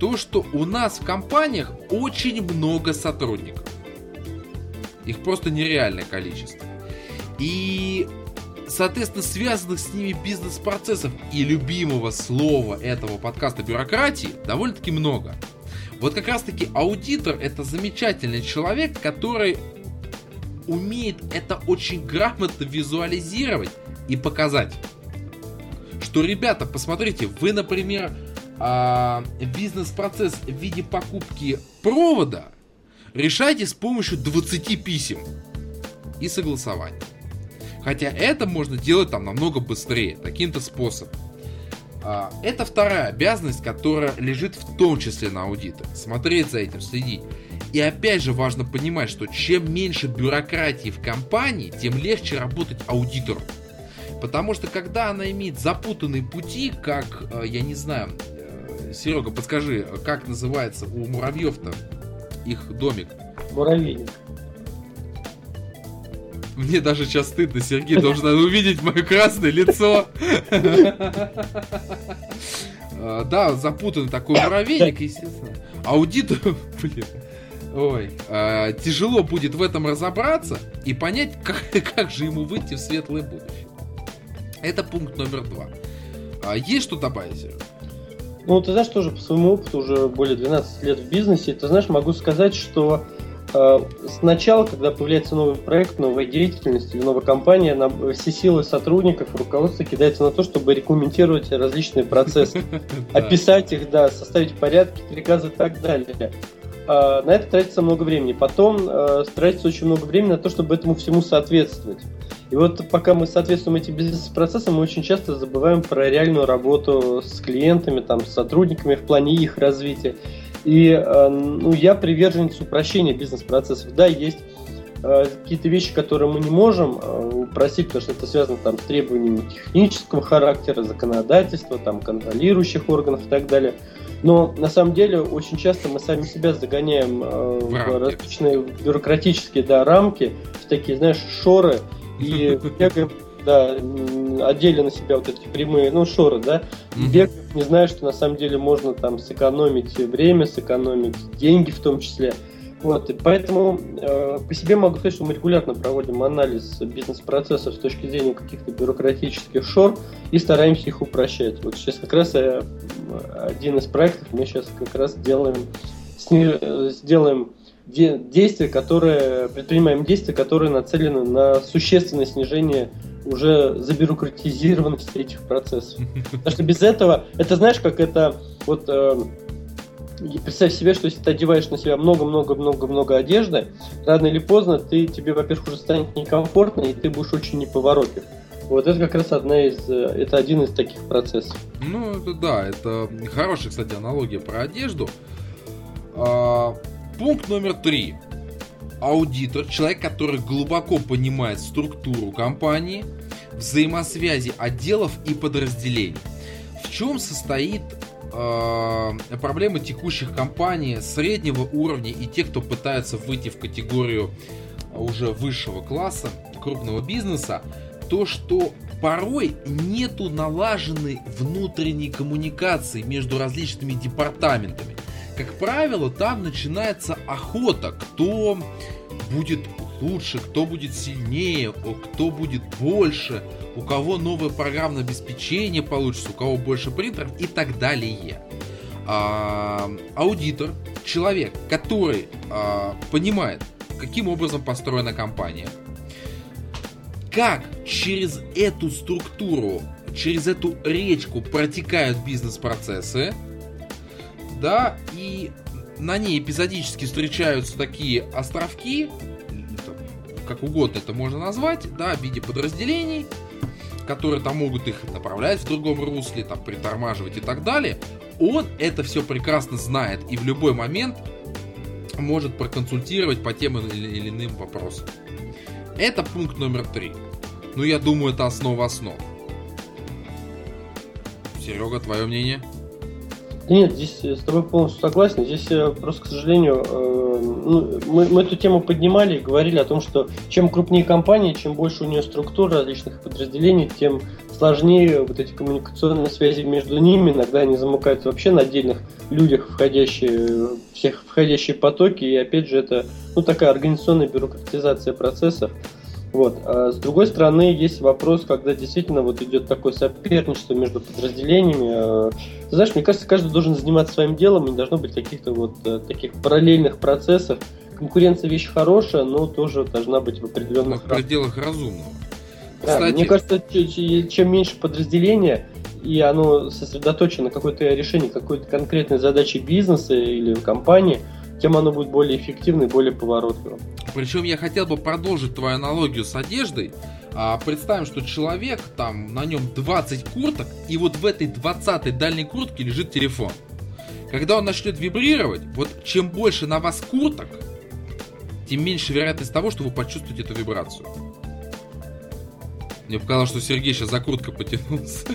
Speaker 2: то, что у нас в компаниях очень много сотрудников. Их просто нереальное количество. И, соответственно, связанных с ними бизнес-процессов и любимого слова этого подкаста бюрократии довольно-таки много. Вот как раз таки аудитор это замечательный человек, который умеет это очень грамотно визуализировать и показать. Что, ребята, посмотрите, вы, например, а, бизнес-процесс в виде покупки провода решаете с помощью 20 писем и согласования. Хотя это можно делать там намного быстрее, таким-то способом. А, это вторая обязанность, которая лежит в том числе на аудита. Смотреть за этим, следить. И опять же важно понимать, что чем меньше бюрократии в компании, тем легче работать аудитору. Потому что когда она имеет запутанные пути, как, э, я не знаю, э, Серега, подскажи, как называется у муравьев-то их домик?
Speaker 3: Муравейник.
Speaker 2: Мне даже сейчас стыдно, Сергей должен увидеть мое красное лицо. А, да, запутанный такой муравейник, естественно. Аудит, *laughs* блин, Ой, э, тяжело будет в этом разобраться и понять, *laughs* как, как же ему выйти в светлое будущее. Это пункт номер два. А есть что добавить?
Speaker 3: Ну, ты знаешь, тоже по своему опыту уже более 12 лет в бизнесе, ты знаешь, могу сказать, что сначала, когда появляется новый проект, новая деятельность или новая компания, на все силы сотрудников, руководства кидается на то, чтобы рекомендировать различные процессы, *laughs* *laughs* описать их, да, составить порядки, приказы и так далее. А, на это тратится много времени. Потом э, тратится очень много времени на то, чтобы этому всему соответствовать. И вот пока мы соответствуем этим бизнес-процессам, мы очень часто забываем про реальную работу с клиентами, там, с сотрудниками в плане их развития. И э, ну, я приверженец упрощения бизнес-процессов. Да, есть э, какие-то вещи, которые мы не можем э, упростить, потому что это связано там, с требованиями технического характера, законодательства, там, контролирующих органов и так далее. Но на самом деле очень часто мы сами себя загоняем в, в различные бюрократические да, рамки, в такие, знаешь, шоры, и *laughs* бегаем да, одели на себя вот эти прямые, ну, шоры, да, mm-hmm. бег, не знаю, что на самом деле можно там сэкономить время, сэкономить деньги в том числе. Вот, и поэтому э, по себе могу сказать, что мы регулярно проводим анализ бизнес-процессов с точки зрения каких-то бюрократических шор и стараемся их упрощать. Вот сейчас как раз э, один из проектов мы сейчас как раз делаем, сни, э, сделаем де, действия, которые, предпринимаем действия, которые нацелены на существенное снижение уже забюрократизированности этих процессов. *laughs* Потому что без этого, это знаешь, как это вот э, представь себе, что если ты одеваешь на себя много-много-много-много одежды, рано или поздно ты тебе, во-первых, уже станет некомфортно, и ты будешь очень неповоротлив. Вот это как раз одна из, э, это один из таких процессов.
Speaker 2: Ну, это да, это хорошая, кстати, аналогия про одежду. А, пункт номер три аудитор, человек, который глубоко понимает структуру компании, взаимосвязи отделов и подразделений. В чем состоит э, проблема текущих компаний среднего уровня и тех, кто пытается выйти в категорию уже высшего класса, крупного бизнеса, то, что порой нету налаженной внутренней коммуникации между различными департаментами как правило, там начинается охота, кто будет лучше, кто будет сильнее, кто будет больше, у кого новое программное обеспечение получится, у кого больше принтеров и так далее. А, аудитор, человек, который а, понимает, каким образом построена компания, как через эту структуру, через эту речку протекают бизнес-процессы, да, и на ней эпизодически встречаются такие островки, как угодно это можно назвать, да, в виде подразделений, которые там могут их направлять в другом русле, там притормаживать и так далее, он это все прекрасно знает и в любой момент может проконсультировать по тем или иным вопросам. Это пункт номер три. Ну, я думаю, это основа основ. Серега, твое мнение?
Speaker 3: Нет, здесь с тобой полностью согласен. Здесь э, просто, к сожалению, э, ну, мы, мы эту тему поднимали и говорили о том, что чем крупнее компания, чем больше у нее структур различных подразделений, тем сложнее вот эти коммуникационные связи между ними. Иногда они замыкаются вообще на отдельных людях, входящие, всех входящие потоки. И опять же, это ну, такая организационная бюрократизация процессов. Вот. А с другой стороны, есть вопрос, когда действительно вот идет такое соперничество между подразделениями. А, ты знаешь, мне кажется, каждый должен заниматься своим делом, и не должно быть каких-то вот э, таких параллельных процессов. Конкуренция вещь хорошая, но тоже должна быть в определенных
Speaker 2: в пределах разумного.
Speaker 3: Да, Кстати... Мне кажется, чем меньше подразделения, и оно сосредоточено на какое-то решение какой-то конкретной задачи бизнеса или компании – тем оно будет более эффективно и более поворотливым.
Speaker 2: Причем я хотел бы продолжить твою аналогию с одеждой. А, представим, что человек, там на нем 20 курток, и вот в этой 20 дальней куртке лежит телефон. Когда он начнет вибрировать, вот чем больше на вас курток, тем меньше вероятность того, что вы почувствуете эту вибрацию. Мне показалось, что Сергей сейчас за курткой потянулся.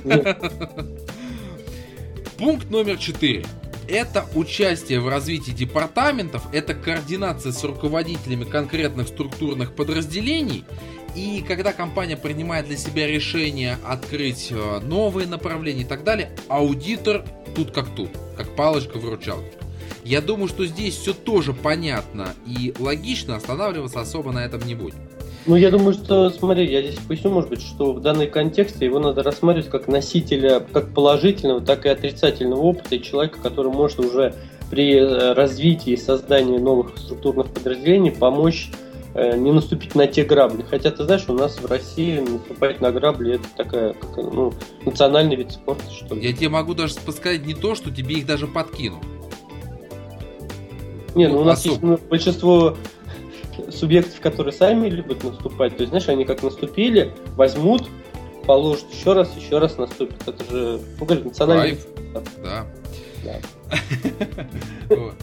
Speaker 2: Пункт номер четыре это участие в развитии департаментов, это координация с руководителями конкретных структурных подразделений. И когда компания принимает для себя решение открыть э, новые направления и так далее, аудитор тут как тут, как палочка выручалки. Я думаю, что здесь все тоже понятно и логично, останавливаться особо на этом не будем.
Speaker 3: Ну, я думаю, что, смотри, я здесь поясню, может быть, что в данном контексте его надо рассматривать как носителя как положительного, так и отрицательного опыта и человека, который может уже при э, развитии и создании новых структурных подразделений помочь э, не наступить на те грабли. Хотя ты знаешь, у нас в России наступать на грабли это такая как, ну, национальный вид спорта, что
Speaker 2: ли. Я тебе могу даже подсказать не то, что тебе их даже подкинут.
Speaker 3: Не, ну, ну у нас особо. есть ну, большинство субъектов, которые сами любят наступать. То есть, знаешь, они как наступили, возьмут, положат еще раз, еще раз наступят. Это же, ну, говорит, национальный...
Speaker 2: Да. да. *laughs*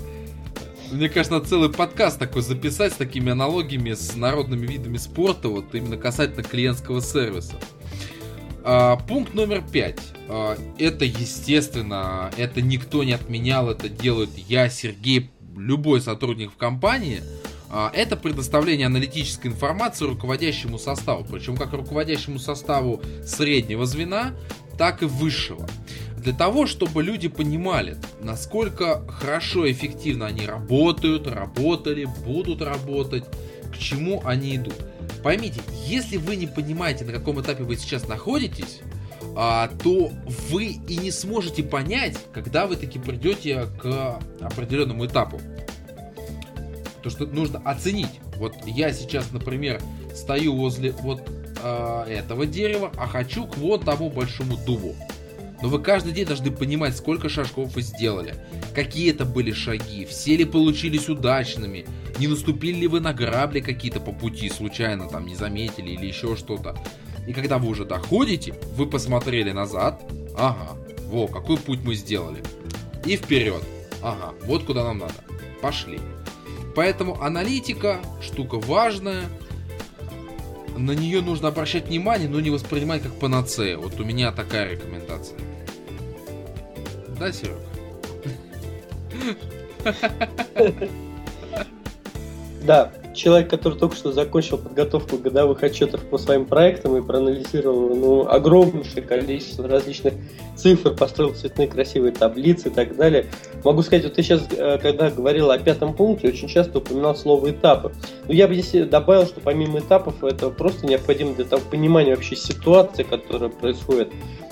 Speaker 2: Мне кажется, надо целый подкаст такой записать с такими аналогиями с народными видами спорта, вот именно касательно клиентского сервиса. А, пункт номер пять. А, это, естественно, это никто не отменял, это делают я, Сергей, любой сотрудник в компании – это предоставление аналитической информации руководящему составу, причем как руководящему составу среднего звена, так и высшего. Для того, чтобы люди понимали, насколько хорошо и эффективно они работают, работали, будут работать, к чему они идут. Поймите, если вы не понимаете, на каком этапе вы сейчас находитесь, а, то вы и не сможете понять, когда вы таки придете к определенному этапу. То, что нужно оценить. Вот я сейчас, например, стою возле вот э, этого дерева, а хочу к вот тому большому дубу. Но вы каждый день должны понимать, сколько шажков вы сделали, какие это были шаги, все ли получились удачными, не наступили ли вы на грабли какие-то по пути, случайно там не заметили или еще что-то. И когда вы уже доходите, вы посмотрели назад, ага, во, какой путь мы сделали. И вперед, ага, вот куда нам надо. Пошли. Поэтому аналитика штука важная. На нее нужно обращать внимание, но не воспринимать как панацея. Вот у меня такая рекомендация. Да, Серега?
Speaker 3: Да, человек, который только что закончил подготовку годовых отчетов по своим проектам и проанализировал ну, огромнейшее количество различных цифр, построил цветные красивые таблицы и так далее. Могу сказать, вот ты сейчас, э, когда говорил о пятом пункте, очень часто упоминал слово «этапы». Но я бы здесь добавил, что помимо этапов, это просто необходимо для того понимания вообще ситуации, которая происходит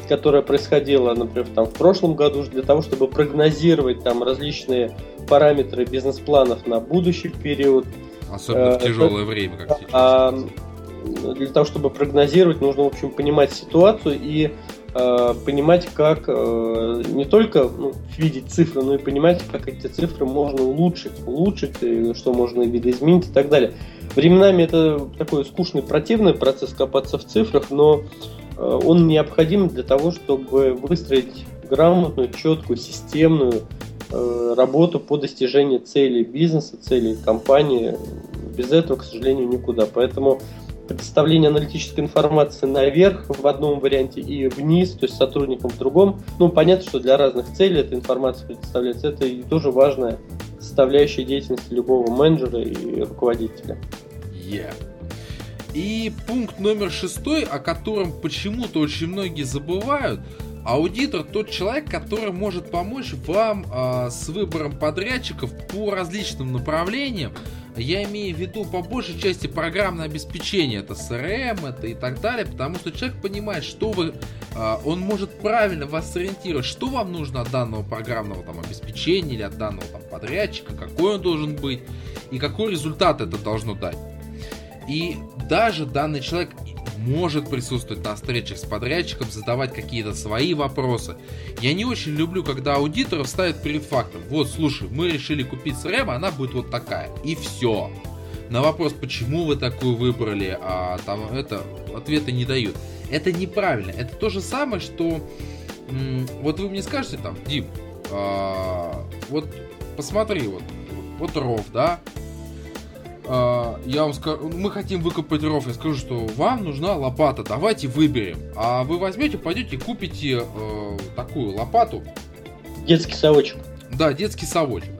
Speaker 3: которая происходила, например, там, в прошлом году, для того, чтобы прогнозировать там различные параметры бизнес-планов на будущий период,
Speaker 2: Особенно в э, тяжелое время, как
Speaker 3: сейчас. А, для того, чтобы прогнозировать, нужно, в общем, понимать ситуацию и э, понимать, как э, не только ну, видеть цифры, но и понимать, как эти цифры можно улучшить, улучшить, и что можно видоизменить и так далее. Временами это такой скучный, противный процесс копаться в цифрах, но он необходим для того, чтобы выстроить грамотную, четкую, системную работу по достижению целей бизнеса, целей компании. Без этого, к сожалению, никуда. Поэтому представление аналитической информации наверх в одном варианте и вниз, то есть сотрудникам в другом. Ну, понятно, что для разных целей эта информация представляется. Это и тоже важная составляющая деятельности любого менеджера и руководителя.
Speaker 2: Yeah. И пункт номер шестой, о котором почему-то очень многие забывают, аудитор тот человек, который может помочь вам э, с выбором подрядчиков по различным направлениям, я имею в виду по большей части программное обеспечение, это CRM, это и так далее, потому что человек понимает, что вы, а, он может правильно вас сориентировать, что вам нужно от данного программного там, обеспечения или от данного там, подрядчика, какой он должен быть и какой результат это должно дать. И даже данный человек может присутствовать на встречах с подрядчиком, задавать какие-то свои вопросы. Я не очень люблю, когда аудиторов ставят перед фактом. Вот, слушай, мы решили купить CRM, она будет вот такая. И все. На вопрос, почему вы такую выбрали, а там это ответа не дают. Это неправильно. Это то же самое, что вот вы мне скажете там, Дим, а, вот посмотри, вот, вот ров, да, я вам скажу, мы хотим выкопать ров, я скажу, что вам нужна лопата, давайте выберем. А вы возьмете, пойдете купите э, такую лопату.
Speaker 3: Детский совочек.
Speaker 2: Да, детский совочек.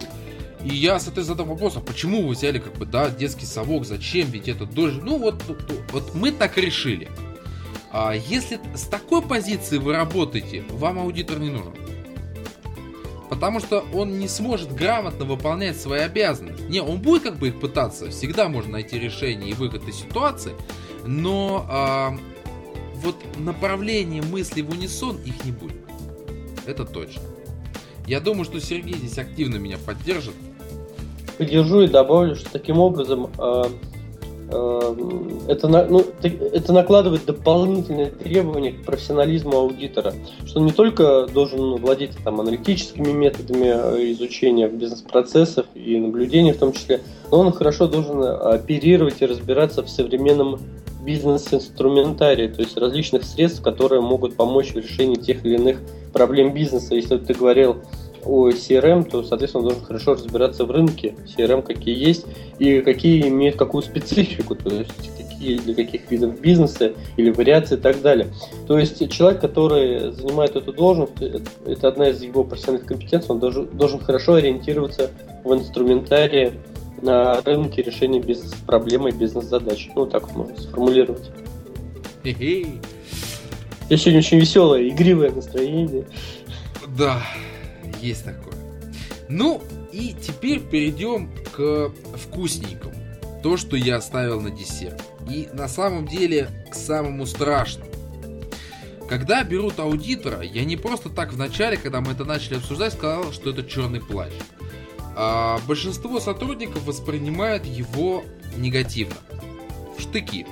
Speaker 2: И я, соответственно, задам вопрос, а почему вы взяли, как бы, да, детский совок, зачем, ведь это дольше. Ну, вот, вот мы так решили. А если с такой позиции вы работаете, вам аудитор не нужен. Потому что он не сможет грамотно выполнять свои обязанности. Не, он будет как бы их пытаться, всегда можно найти решение и выход из ситуации, но а, вот направление мысли в унисон их не будет. Это точно. Я думаю, что Сергей здесь активно меня поддержит.
Speaker 3: Поддержу и добавлю, что таким образом Эм, это, ну, это накладывает дополнительные требования к профессионализму аудитора, что он не только должен владеть там, аналитическими методами э, изучения бизнес-процессов и наблюдения в том числе, но он хорошо должен оперировать и разбираться в современном бизнес-инструментарии, то есть различных средств, которые могут помочь в решении тех или иных проблем бизнеса. Если ты говорил о CRM, то, соответственно, он должен хорошо разбираться в рынке CRM, какие есть, и какие имеют какую специфику, то есть какие для каких видов бизнеса или вариаций и так далее. То есть человек, который занимает эту должность, это одна из его профессиональных компетенций, он должен, должен хорошо ориентироваться в инструментарии на рынке решения бизнес-проблем и бизнес-задач. Ну, так можно сформулировать. Я сегодня очень веселое, игривое настроение.
Speaker 2: Да, есть такое. Ну, и теперь перейдем к вкусненькому. То, что я оставил на десерт. И на самом деле к самому страшному. Когда берут аудитора, я не просто так в начале, когда мы это начали обсуждать, сказал, что это черный плащ. А большинство сотрудников воспринимают его негативно. В штыки.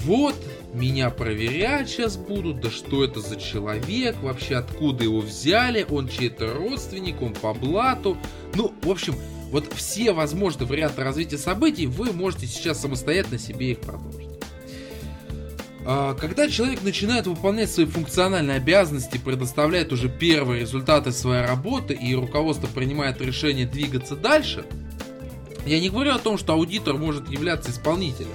Speaker 2: Вот, меня проверять сейчас будут, да что это за человек, вообще откуда его взяли, он чей-то родственник, он по блату. Ну, в общем, вот все возможные варианты развития событий вы можете сейчас самостоятельно себе их продолжить. А, когда человек начинает выполнять свои функциональные обязанности, предоставляет уже первые результаты своей работы и руководство принимает решение двигаться дальше, я не говорю о том, что аудитор может являться исполнителем.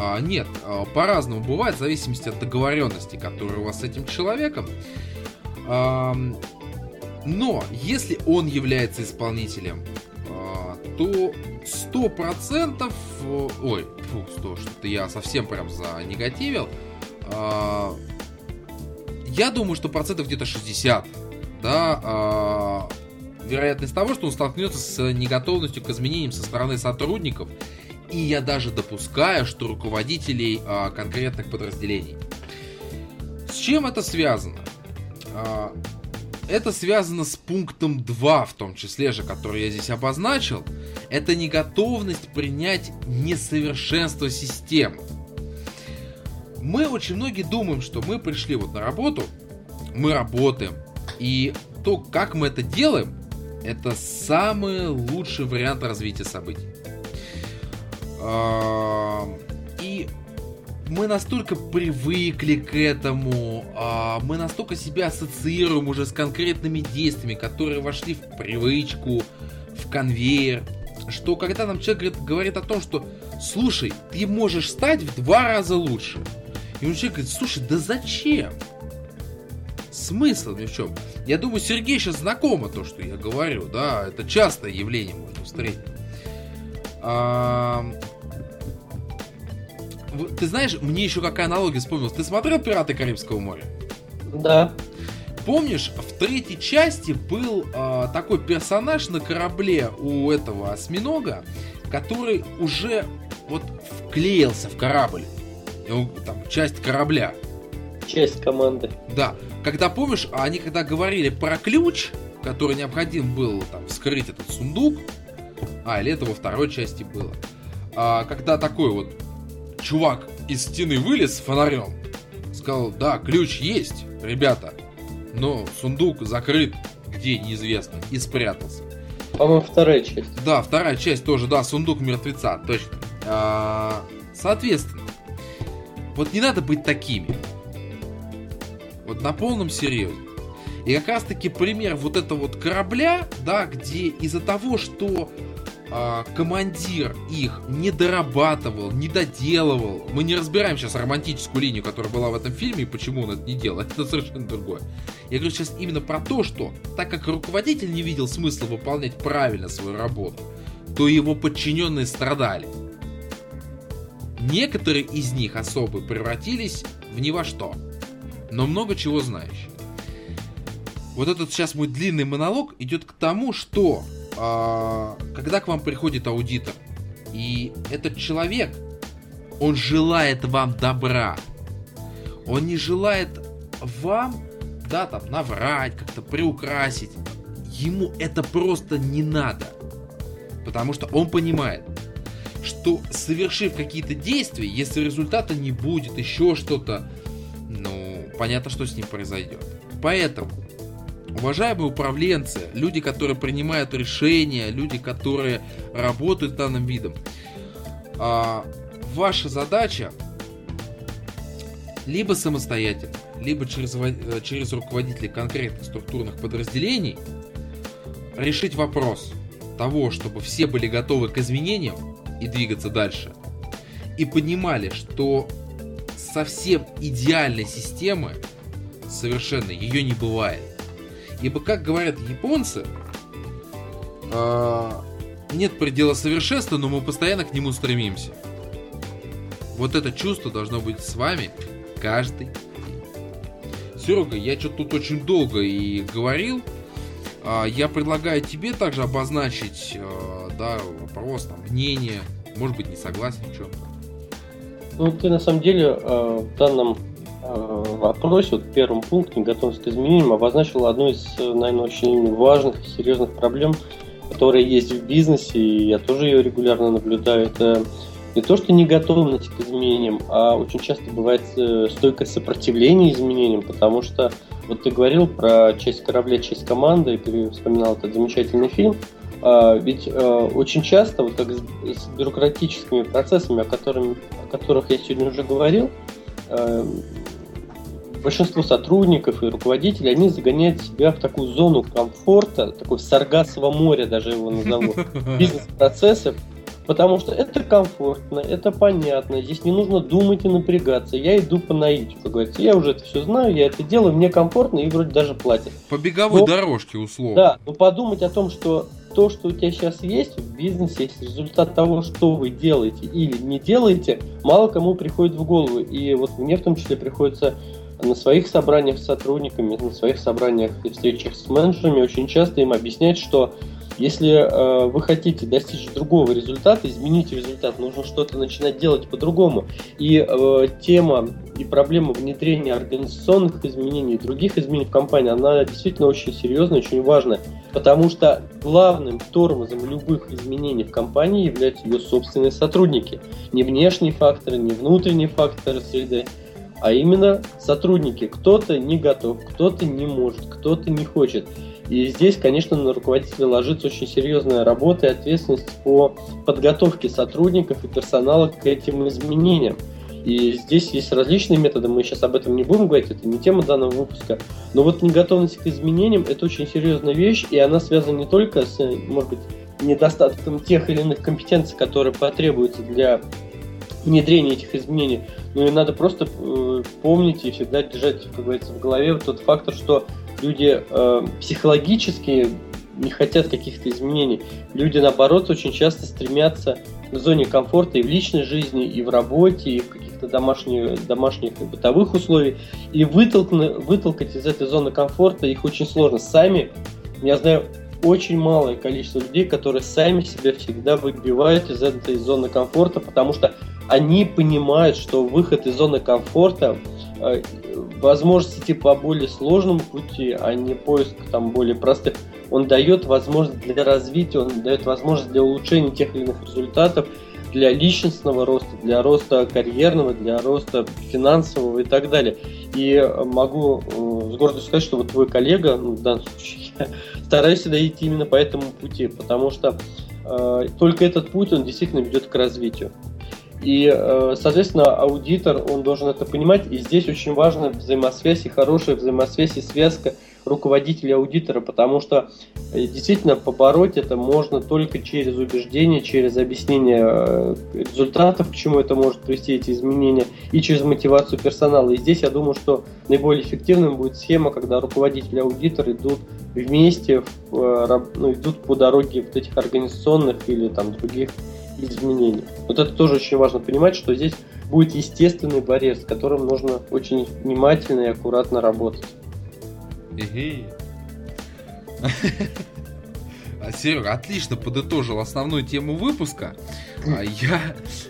Speaker 2: А, нет, а, по-разному бывает, в зависимости от договоренности, которая у вас с этим человеком. Но если он является исполнителем, а, то сто процентов, ой, фу, сто, что-то я совсем прям занегативил. А, я думаю, что процентов где-то 60, да, вероятность того, что он столкнется с неготовностью к изменениям со стороны сотрудников и я даже допускаю, что руководителей а, конкретных подразделений. С чем это связано? А, это связано с пунктом 2, в том числе же, который я здесь обозначил. Это неготовность принять несовершенство системы. мы очень многие думаем, что мы пришли вот на работу, мы работаем, и то, как мы это делаем, это самый лучший вариант развития событий. И мы настолько привыкли к этому, а, мы настолько себя ассоциируем уже с конкретными действиями, которые вошли в привычку, в конвейер, что когда нам человек говорит, о том, что слушай, ты можешь стать в два раза лучше. И он человек говорит, слушай, да зачем? Смысл ни в чем. Я думаю, Сергей сейчас знакомо то, что я говорю, да, это частое явление можно встретить. Ты знаешь, мне еще какая аналогия вспомнилась. Ты смотрел «Пираты Карибского моря»?
Speaker 3: Да.
Speaker 2: Помнишь, в третьей части был э, такой персонаж на корабле у этого осьминога, который уже вот вклеился в корабль. И он, там, часть корабля.
Speaker 3: Часть команды.
Speaker 2: Да. Когда помнишь, они когда говорили про ключ, который необходим был там вскрыть этот сундук, а, или это во второй части было. А, когда такой вот чувак из стены вылез с фонарем, сказал, да, ключ есть, ребята, но сундук закрыт, где неизвестно, и спрятался.
Speaker 3: По-моему, вторая часть.
Speaker 2: Да, вторая часть тоже, да, сундук мертвеца, точно. А, соответственно, вот не надо быть такими. Вот на полном серьезе. И как раз таки пример вот этого вот корабля, да, где из-за того, что а, командир их не дорабатывал, не доделывал. Мы не разбираем сейчас романтическую линию, которая была в этом фильме, и почему он это не делал. *laughs* Это совершенно другое. Я говорю сейчас именно про то, что так как руководитель не видел смысла выполнять правильно свою работу, то его подчиненные страдали. Некоторые из них особо превратились в ни во что, но много чего знающие. Вот этот сейчас мой длинный монолог идет к тому, что когда к вам приходит аудитор, и этот человек, он желает вам добра, он не желает вам, да, там, наврать, как-то приукрасить. Ему это просто не надо. Потому что он понимает, что совершив какие-то действия, если результата не будет, еще что-то, ну, понятно, что с ним произойдет. Поэтому Уважаемые управленцы, люди, которые принимают решения, люди, которые работают данным видом, а, ваша задача либо самостоятельно, либо через, э, через руководителей конкретных структурных подразделений решить вопрос того, чтобы все были готовы к изменениям и двигаться дальше, и понимали, что совсем идеальной системы совершенно ее не бывает. Ибо, как говорят японцы, э, нет предела совершенства, но мы постоянно к нему стремимся. Вот это чувство должно быть с вами каждый день. Серега, я что-то тут очень долго и говорил. А, я предлагаю тебе также обозначить э, да, вопрос, там, мнение, может быть, не согласен в чем-то.
Speaker 3: Ну, ты на самом деле в данном вопросе, вот в первом пункте готовность к изменениям, обозначил одну из, наверное, очень важных и серьезных проблем, которые есть в бизнесе, и я тоже ее регулярно наблюдаю. Это не то, что не готовность к изменениям, а очень часто бывает э, стойкое сопротивление изменениям, потому что вот ты говорил про часть корабля, часть команды, и ты вспоминал этот замечательный фильм, а, ведь э, очень часто, вот как с бюрократическими процессами, о, которых, о которых я сегодня уже говорил, большинство сотрудников и руководителей, они загоняют себя в такую зону комфорта, такой саргасово море даже его назову, *laughs* бизнес-процессов, потому что это комфортно, это понятно, здесь не нужно думать и напрягаться, я иду по наитию, как говорится, я уже это все знаю, я это делаю, мне комфортно и вроде даже платят.
Speaker 2: По беговой но, дорожке условно.
Speaker 3: Да, но подумать о том, что то, что у тебя сейчас есть в бизнесе, есть результат того, что вы делаете или не делаете, мало кому приходит в голову. И вот мне в том числе приходится на своих собраниях с сотрудниками, на своих собраниях и встречах с менеджерами очень часто им объяснять, что если э, вы хотите достичь другого результата, изменить результат, нужно что-то начинать делать по-другому. И э, тема и проблема внедрения организационных изменений других изменений в компании, она действительно очень серьезная, очень важная, потому что главным тормозом любых изменений в компании являются ее собственные сотрудники. Не внешние факторы, не внутренние факторы среды, а именно сотрудники. Кто-то не готов, кто-то не может, кто-то не хочет. И здесь, конечно, на руководителя ложится очень серьезная работа и ответственность по подготовке сотрудников и персонала к этим изменениям. И здесь есть различные методы, мы сейчас об этом не будем говорить, это не тема данного выпуска. Но вот неготовность к изменениям – это очень серьезная вещь, и она связана не только с, может быть, недостатком тех или иных компетенций, которые потребуются для внедрения этих изменений, но и надо просто э, помнить и всегда держать, как говорится, в голове вот тот фактор, что люди э, психологически не хотят каких-то изменений. Люди, наоборот, очень часто стремятся в зоне комфорта и в личной жизни, и в работе, и в каких-то домашних, домашних и бытовых условиях. И вытолкнуть, вытолкать из этой зоны комфорта их очень сложно. Сами, я знаю очень малое количество людей, которые сами себя всегда выбивают из этой зоны комфорта, потому что они понимают, что выход из зоны комфорта э, возможность идти по более сложному пути, а не поиск там более простых, он дает возможность для развития, он дает возможность для улучшения тех или иных результатов, для личностного роста, для роста карьерного, для роста финансового и так далее. И могу э, с гордостью сказать, что вот твой коллега, ну, в данном случае, *laughs* я стараюсь всегда идти именно по этому пути, потому что э, только этот путь, он действительно ведет к развитию. И, э, соответственно, аудитор, он должен это понимать. И здесь очень важна взаимосвязь и хорошая взаимосвязь и связка руководителя аудитора, потому что э, действительно побороть это можно только через убеждение, через объяснение э, результатов, к чему это может привести эти изменения, и через мотивацию персонала. И здесь я думаю, что наиболее эффективным будет схема, когда руководитель и аудитор идут вместе, ну, идут по дороге вот этих организационных или там других изменений. Вот это тоже очень важно понимать, что здесь будет естественный барьер, с которым нужно очень внимательно и аккуратно работать. *laughs*
Speaker 2: А, Серега, отлично подытожил основную тему выпуска. А, я,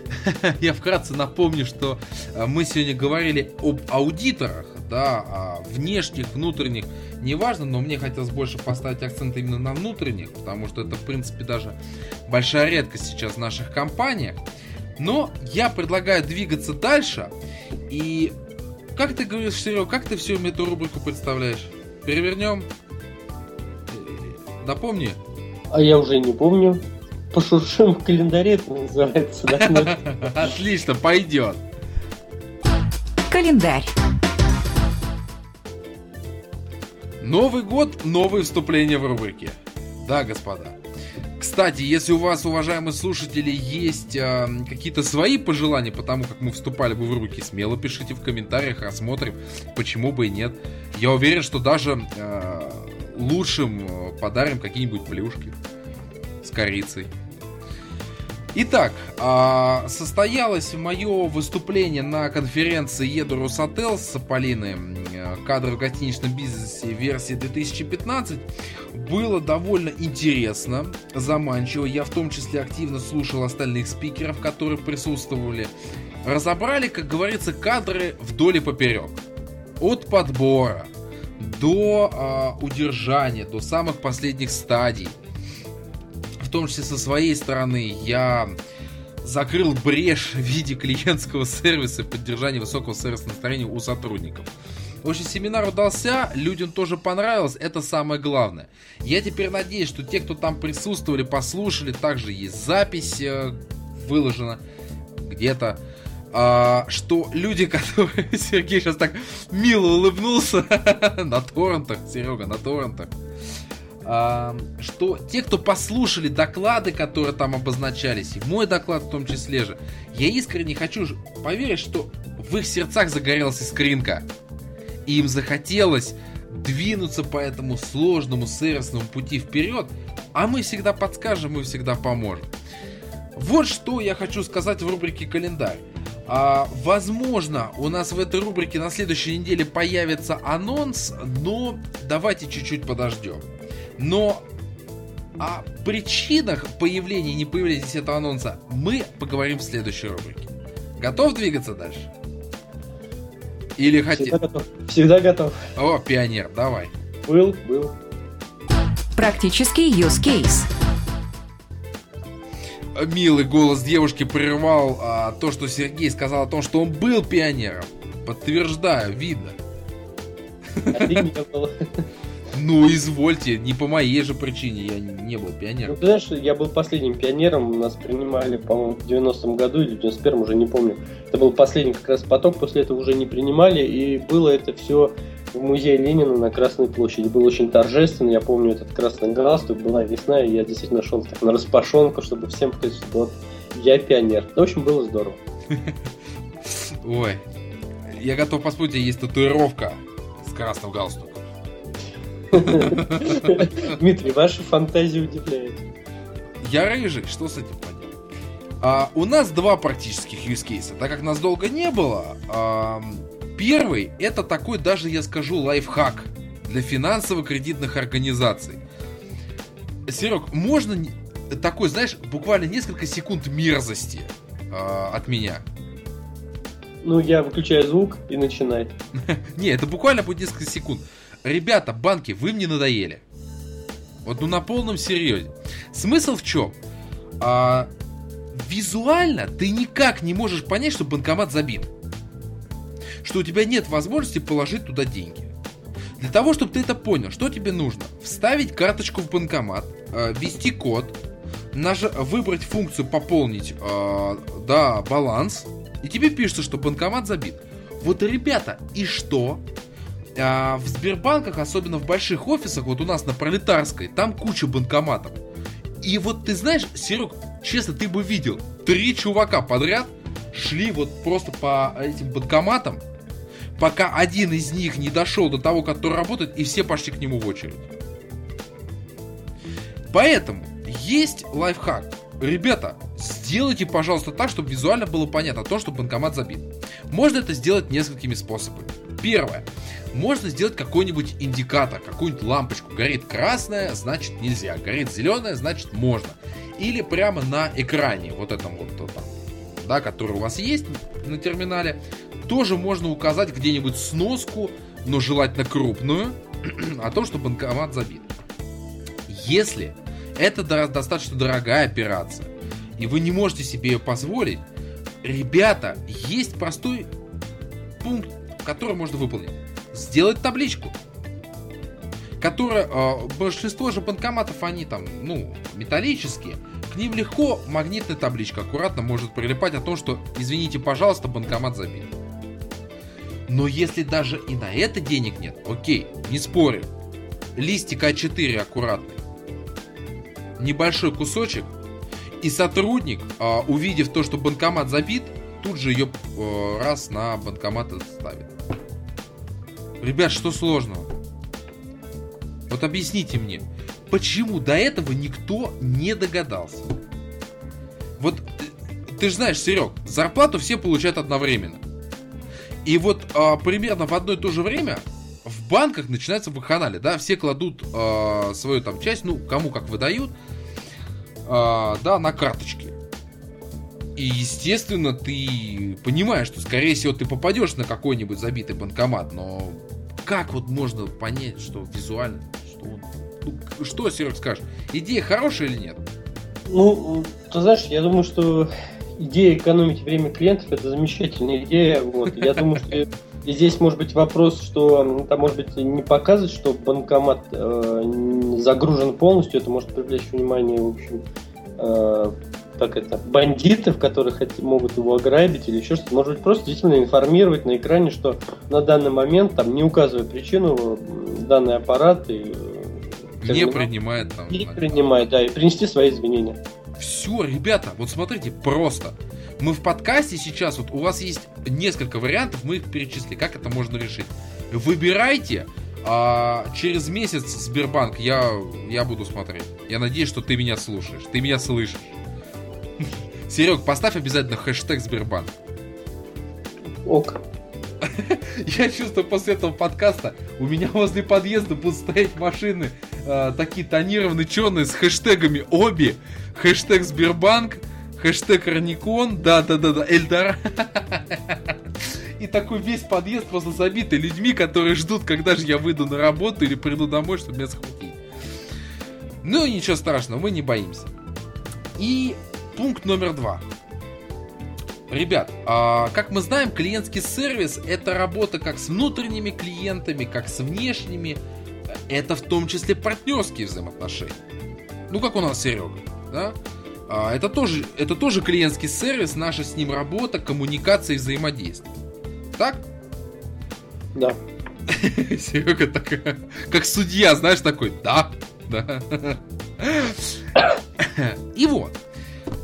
Speaker 2: *laughs* я вкратце напомню, что а, мы сегодня говорили об аудиторах, да, внешних, внутренних, неважно, но мне хотелось больше поставить акцент именно на внутренних, потому что это, в принципе, даже большая редкость сейчас в наших компаниях. Но я предлагаю двигаться дальше. И как ты говоришь, Серега, как ты всю эту рубрику представляешь? Перевернем? Напомни.
Speaker 3: А я уже не помню. Пошуршим в календаре это называется. Да? *laughs*
Speaker 2: Отлично, пойдет.
Speaker 1: Календарь.
Speaker 2: Новый год, новые вступления в рубрики. Да, господа. Кстати, если у вас, уважаемые слушатели, есть э, какие-то свои пожелания по тому, как мы вступали бы в рубрики, смело пишите в комментариях, рассмотрим, почему бы и нет. Я уверен, что даже э, лучшим э, подарим какие-нибудь плюшки с корицей. Итак, а, состоялось мое выступление на конференции Еду Росотел с Полиной кадры в гостиничном бизнесе версии 2015 было довольно интересно, заманчиво. Я в том числе активно слушал остальных спикеров, которые присутствовали. Разобрали, как говорится, кадры вдоль и поперек. От подбора до э, удержания, до самых последних стадий в том числе со своей стороны, я закрыл брешь в виде клиентского сервиса и поддержания высокого сервисного настроения у сотрудников. В общем, семинар удался, людям тоже понравилось, это самое главное. Я теперь надеюсь, что те, кто там присутствовали, послушали, также есть запись э, выложена где-то. А, что люди, *laughs* которые... Сергей сейчас так мило улыбнулся *laughs* на торрентах, Серега, на торрентах что те, кто послушали доклады, которые там обозначались, и мой доклад в том числе же, я искренне хочу поверить, что в их сердцах загорелась искринка. И им захотелось двинуться по этому сложному сервисному пути вперед, а мы всегда подскажем и всегда поможем. Вот что я хочу сказать в рубрике «Календарь». А, возможно, у нас в этой рубрике на следующей неделе появится анонс, но давайте чуть-чуть подождем. Но о причинах появления и не появления этого анонса мы поговорим в следующей рубрике. Готов двигаться дальше? Или хотите?
Speaker 3: Всегда готов. Всегда готов.
Speaker 2: О, пионер, давай.
Speaker 3: Был, был.
Speaker 1: Практический use case.
Speaker 2: Милый голос девушки прервал а, то, что Сергей сказал о том, что он был пионером. Подтверждаю, видно.
Speaker 3: А ты не был.
Speaker 2: Ну, извольте, не по моей же причине, я не, не был
Speaker 3: Ну,
Speaker 2: пионером.
Speaker 3: ты знаешь, я был последним пионером, нас принимали, по-моему, в 90-м году или в 91-м, уже не помню. Это был последний как раз поток, после этого уже не принимали, и было это все в музее Ленина на Красной площади. Было очень торжественно, я помню этот красный галстук, была весна, и я действительно шел так на распашонку, чтобы всем показать, что вот я пионер. В общем, было здорово. *laughs*
Speaker 2: Ой, я готов поспорить, есть татуировка с красным галстуком. *laughs*
Speaker 3: Дмитрий, ваша фантазия удивляет.
Speaker 2: Я рыжий, что с этим поделать? А, у нас два практических use кейса. Так как нас долго не было, ам, первый это такой даже, я скажу, лайфхак для финансово-кредитных организаций. Серег, можно такой, знаешь, буквально несколько секунд мерзости а, от меня?
Speaker 3: Ну, я выключаю звук и начинай. *laughs*
Speaker 2: Не, это буквально будет несколько секунд. Ребята, банки, вы мне надоели. Вот ну на полном серьезе. Смысл в чем? А, визуально ты никак не можешь понять, что банкомат забит. Что у тебя нет возможности положить туда деньги. Для того, чтобы ты это понял, что тебе нужно? Вставить карточку в банкомат, э, ввести код, наж- выбрать функцию пополнить э, да, баланс, и тебе пишется, что банкомат забит. Вот, ребята, и что? А, в Сбербанках, особенно в больших офисах, вот у нас на Пролетарской, там куча банкоматов. И вот ты знаешь, Серег, честно, ты бы видел, три чувака подряд шли вот просто по этим банкоматам, пока один из них не дошел до того, который работает, и все пошли к нему в очередь. Поэтому есть лайфхак. Ребята, сделайте, пожалуйста, так, чтобы визуально было понятно то, что банкомат забит. Можно это сделать несколькими способами. Первое. Можно сделать какой-нибудь индикатор, какую-нибудь лампочку. Горит красная, значит нельзя. Горит зеленая, значит можно. Или прямо на экране, вот этом вот, там, да, который у вас есть на терминале, тоже можно указать где-нибудь сноску, но желательно крупную, *clears throat* о том, что банкомат забит. Если это до- достаточно дорогая операция, и вы не можете себе ее позволить, ребята, есть простой пункт, который можно выполнить. Сделать табличку. Которая, э, большинство же банкоматов, они там, ну, металлические. К ним легко магнитная табличка аккуратно может прилипать о том, что, извините, пожалуйста, банкомат забит. Но если даже и на это денег нет, окей, не спорю. Листик А4 аккуратный. Небольшой кусочек. И сотрудник, а, увидев то, что банкомат забит, тут же ее э, раз на банкомат ставит. Ребят, что сложного? Вот объясните мне, почему до этого никто не догадался? Вот э, ты же знаешь, Серег, зарплату все получают одновременно. И вот а, примерно в одно и то же время в банках начинается вакханалия, да, все кладут а, свою там часть, ну, кому как выдают, а, да, на карточки. И, естественно, ты понимаешь, что, скорее всего, ты попадешь на какой-нибудь забитый банкомат, но как вот можно понять, что визуально, что он... Ну, что, Серег, скажешь? Идея хорошая или нет?
Speaker 3: Ну, ты знаешь, я думаю, что идея экономить время клиентов это замечательная идея. Вот. Я думаю, что и здесь может быть вопрос, что м, там может быть не показывать, что банкомат э, загружен полностью, это может привлечь внимание, в общем, э, как это, бандитов, которые хот- могут его ограбить или еще что-то. Может быть, просто действительно информировать на экране, что на данный момент, там, не указывая причину, м, данный аппарат и, э,
Speaker 2: Не принимает там...
Speaker 3: не принимает, да, и принести свои извинения.
Speaker 2: Все, ребята, вот смотрите, просто. Мы в подкасте сейчас, вот у вас есть несколько вариантов, мы их перечислили, как это можно решить. Выбирайте, а через месяц Сбербанк я, я буду смотреть. Я надеюсь, что ты меня слушаешь, ты меня слышишь. Серег, поставь обязательно хэштег Сбербанк.
Speaker 3: Ок. *laughs*
Speaker 2: Я чувствую, после этого подкаста у меня возле подъезда будут стоять машины э, такие тонированные, черные, с хэштегами Оби, хэштег Сбербанк, хэштег Арникон, да-да-да-да, Эльдар. *laughs* И такой весь подъезд просто забитый людьми, которые ждут, когда же я выйду на работу или приду домой, чтобы меня схватить. Ну, ничего страшного, мы не боимся. И пункт номер два. ребят, а, как мы знаем, клиентский сервис это работа как с внутренними клиентами, как с внешними. Это в том числе партнерские взаимоотношения. Ну, как у нас Серега, да? А, это тоже, это тоже клиентский сервис, наша с ним работа, коммуникация и взаимодействие. Так?
Speaker 3: Да. *laughs*
Speaker 2: Серега такая, как судья, знаешь, такой, да, да. *coughs* И вот,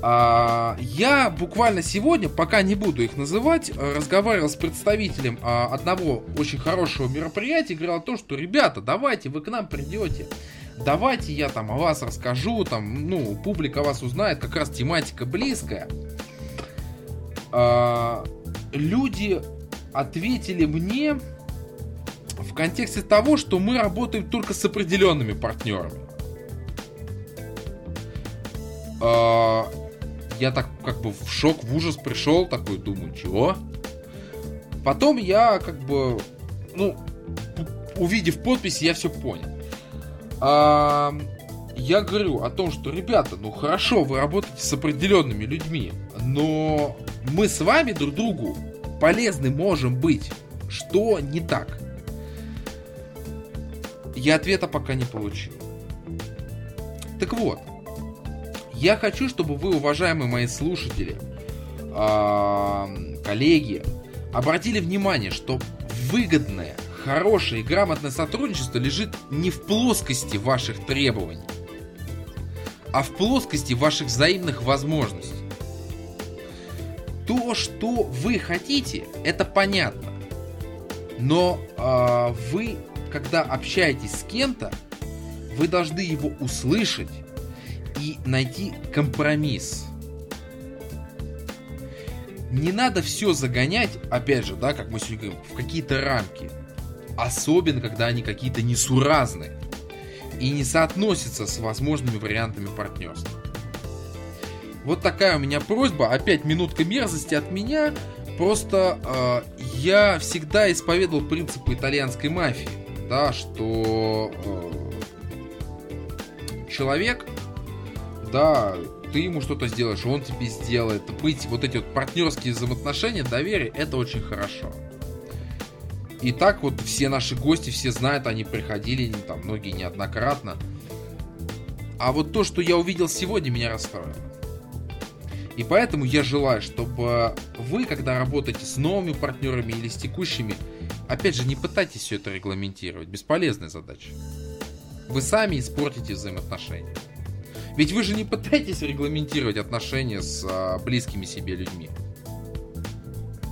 Speaker 2: я буквально сегодня, пока не буду их называть, разговаривал с представителем а, одного очень хорошего мероприятия, говорил о том, что, ребята, давайте вы к нам придете, давайте я там о вас расскажу, там, ну, публика вас узнает, как раз тематика близкая. А, люди ответили мне в контексте того, что мы работаем только с определенными партнерами. Я так как бы в шок, в ужас пришел, такой думаю, чего? Потом я как бы, ну, увидев подпись, я все понял. А, я говорю о том, что, ребята, ну хорошо, вы работаете с определенными людьми, но мы с вами друг другу полезны можем быть. Что не так? Я ответа пока не получил. Так вот, я хочу, чтобы вы, уважаемые мои слушатели, коллеги, обратили внимание, что выгодное, хорошее и грамотное сотрудничество лежит не в плоскости ваших требований, а в плоскости ваших взаимных возможностей. То, что вы хотите, это понятно. Но э, вы, когда общаетесь с кем-то, вы должны его услышать и найти компромисс. Не надо все загонять, опять же, да, как мы сегодня говорим, в какие-то рамки. Особенно, когда они какие-то несуразные и не соотносятся с возможными вариантами партнерства. Вот такая у меня просьба. Опять минутка мерзости от меня. Просто э, я всегда исповедовал принципы итальянской мафии. Да, что э, человек да, ты ему что-то сделаешь, он тебе сделает. Быть вот эти вот партнерские взаимоотношения, доверие, это очень хорошо. И так вот все наши гости, все знают, они приходили, там, многие неоднократно. А вот то, что я увидел сегодня, меня расстроило. И поэтому я желаю, чтобы вы, когда работаете с новыми партнерами или с текущими, опять же, не пытайтесь все это регламентировать. Бесполезная задача. Вы сами испортите взаимоотношения. Ведь вы же не пытаетесь регламентировать отношения с а, близкими себе людьми.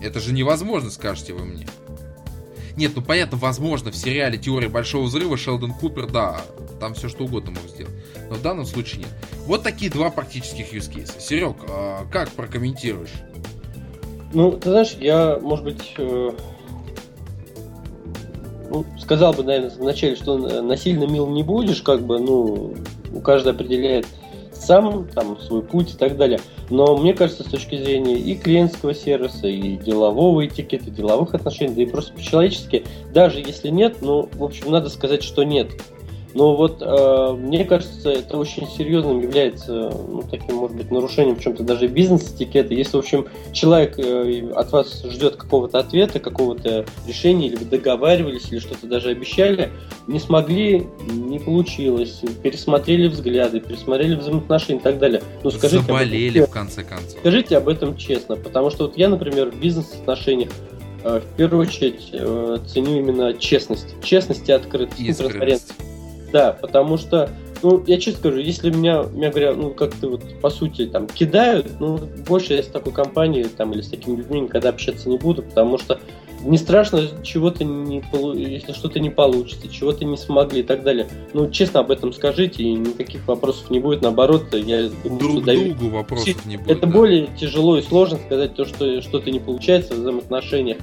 Speaker 2: Это же невозможно, скажете вы мне. Нет, ну понятно, возможно, в сериале «Теория Большого Взрыва» Шелдон Купер, да, там все что угодно мог сделать. Но в данном случае нет. Вот такие два практических use cases. Серег, а как прокомментируешь?
Speaker 3: Ну, ты знаешь, я, может быть, э, ну, сказал бы, наверное, вначале, что насильно мил не будешь, как бы, ну, у каждого определяет сам там свой путь и так далее. Но мне кажется, с точки зрения и клиентского сервиса, и делового этикета, деловых отношений, да и просто по-человечески, даже если нет, ну, в общем, надо сказать, что нет. Но вот э, мне кажется, это очень серьезным является ну, таким, может быть, нарушением в чем-то даже бизнес-этикета. Если, в общем, человек э, от вас ждет какого-то ответа, какого-то решения, или вы договаривались, или что-то даже обещали, не смогли, не получилось, пересмотрели взгляды, пересмотрели взаимоотношения и так далее.
Speaker 2: Ну, скажите Заболели, этом, в конце концов.
Speaker 3: Скажите об этом честно, потому что вот я, например, в бизнес-отношениях э, в первую очередь э, ценю именно честность. Честность и открытость, и транспарентность. Да, потому что, ну, я честно скажу, если меня, меня говоря, ну, как-то вот, по сути, там, кидают, ну, больше я с такой компанией, там, или с такими людьми никогда общаться не буду, потому что не страшно чего-то не если что-то не получится, чего-то не смогли и так далее. Ну, честно об этом скажите, и никаких вопросов не будет. Наоборот, я
Speaker 2: думаю, Друг что даю... другу вопросов не будет.
Speaker 3: Это да. более тяжело и сложно сказать то, что что-то не получается в взаимоотношениях.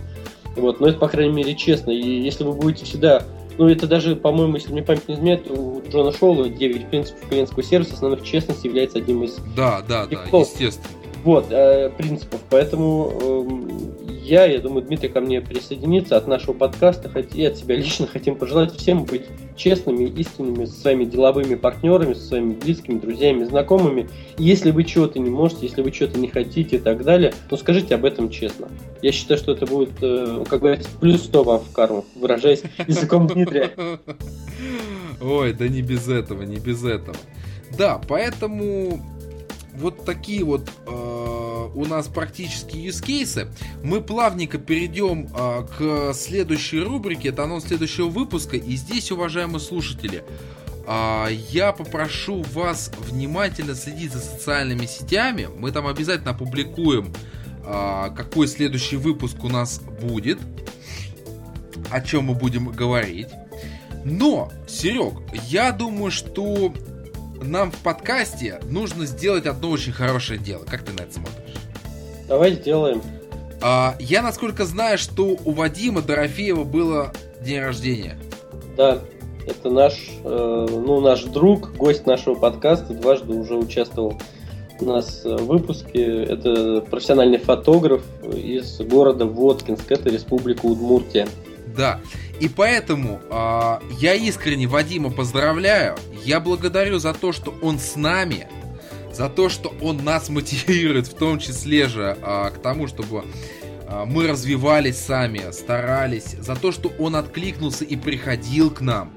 Speaker 3: Вот, но это, по крайней мере, честно. И если вы будете всегда ну, это даже, по-моему, если мне память не изменяет, у Джона Шоула 9 принципов клиентского сервиса, основных честность является одним из...
Speaker 2: Да, да, да, естественно.
Speaker 3: Вот, э, принципов. Поэтому э, я, я думаю, Дмитрий ко мне присоединится от нашего подкаста, и от себя лично *laughs* хотим пожелать всем быть честными, истинными со своими деловыми партнерами, со своими близкими, друзьями, знакомыми. И если вы чего-то не можете, если вы чего-то не хотите и так далее, ну скажите об этом честно. Я считаю, что это будет, э, как говорится, плюс 100 вам в карму, выражаясь *laughs* языком Дмитрия. *laughs*
Speaker 2: Ой, да не без этого, не без этого. Да, поэтому вот такие вот э, у нас практически use кейсы. Мы плавненько перейдем э, к следующей рубрике. Это анонс следующего выпуска. И здесь, уважаемые слушатели, э, я попрошу вас внимательно следить за социальными сетями. Мы там обязательно опубликуем, э, какой следующий выпуск у нас будет, о чем мы будем говорить. Но, Серег, я думаю, что нам в подкасте нужно сделать одно очень хорошее дело. Как ты на это смотришь?
Speaker 3: Давай сделаем.
Speaker 2: А, я, насколько знаю, что у Вадима Дорофеева было день рождения.
Speaker 3: Да, это наш, э, ну, наш друг, гость нашего подкаста, дважды уже участвовал у нас в выпуске. Это профессиональный фотограф из города Воткинск, это республика Удмуртия.
Speaker 2: Да, и поэтому э, я искренне Вадима поздравляю. Я благодарю за то, что он с нами, за то, что он нас мотивирует, в том числе же э, к тому, чтобы э, мы развивались сами, старались, за то, что он откликнулся и приходил к нам.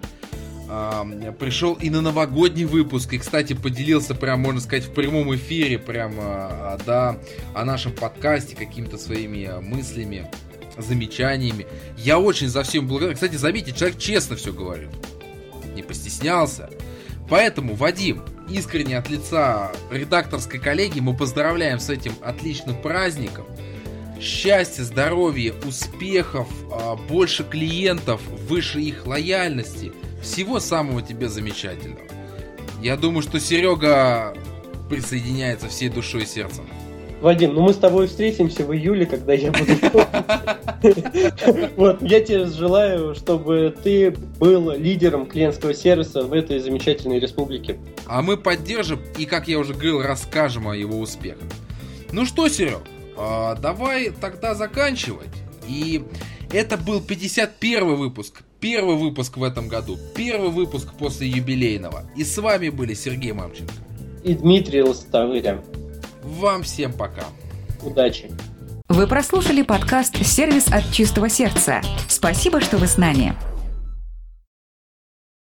Speaker 2: Э, пришел и на новогодний выпуск, и, кстати, поделился, прям, можно сказать, в прямом эфире, прямо, да, о нашем подкасте, какими-то своими мыслями замечаниями. Я очень за всем благодарен. Кстати, заметьте, человек честно все говорит. Не постеснялся. Поэтому, Вадим, искренне от лица редакторской коллеги мы поздравляем с этим отличным праздником. Счастья, здоровья, успехов, а, больше клиентов, выше их лояльности. Всего самого тебе замечательного. Я думаю, что Серега присоединяется всей душой и сердцем.
Speaker 3: Вадим, ну мы с тобой встретимся в июле, когда я буду... *laughs* Вот, я тебе желаю, чтобы ты был лидером клиентского сервиса в этой замечательной республике.
Speaker 2: А мы поддержим и, как я уже говорил, расскажем о его успехах. Ну что, Серег, а, давай тогда заканчивать. И это был 51 выпуск. Первый выпуск в этом году. Первый выпуск после юбилейного. И с вами были Сергей Мамченко.
Speaker 3: И Дмитрий Лостовыря.
Speaker 2: Вам всем пока.
Speaker 3: Удачи.
Speaker 1: Вы прослушали подкаст «Сервис от чистого сердца». Спасибо, что вы с нами.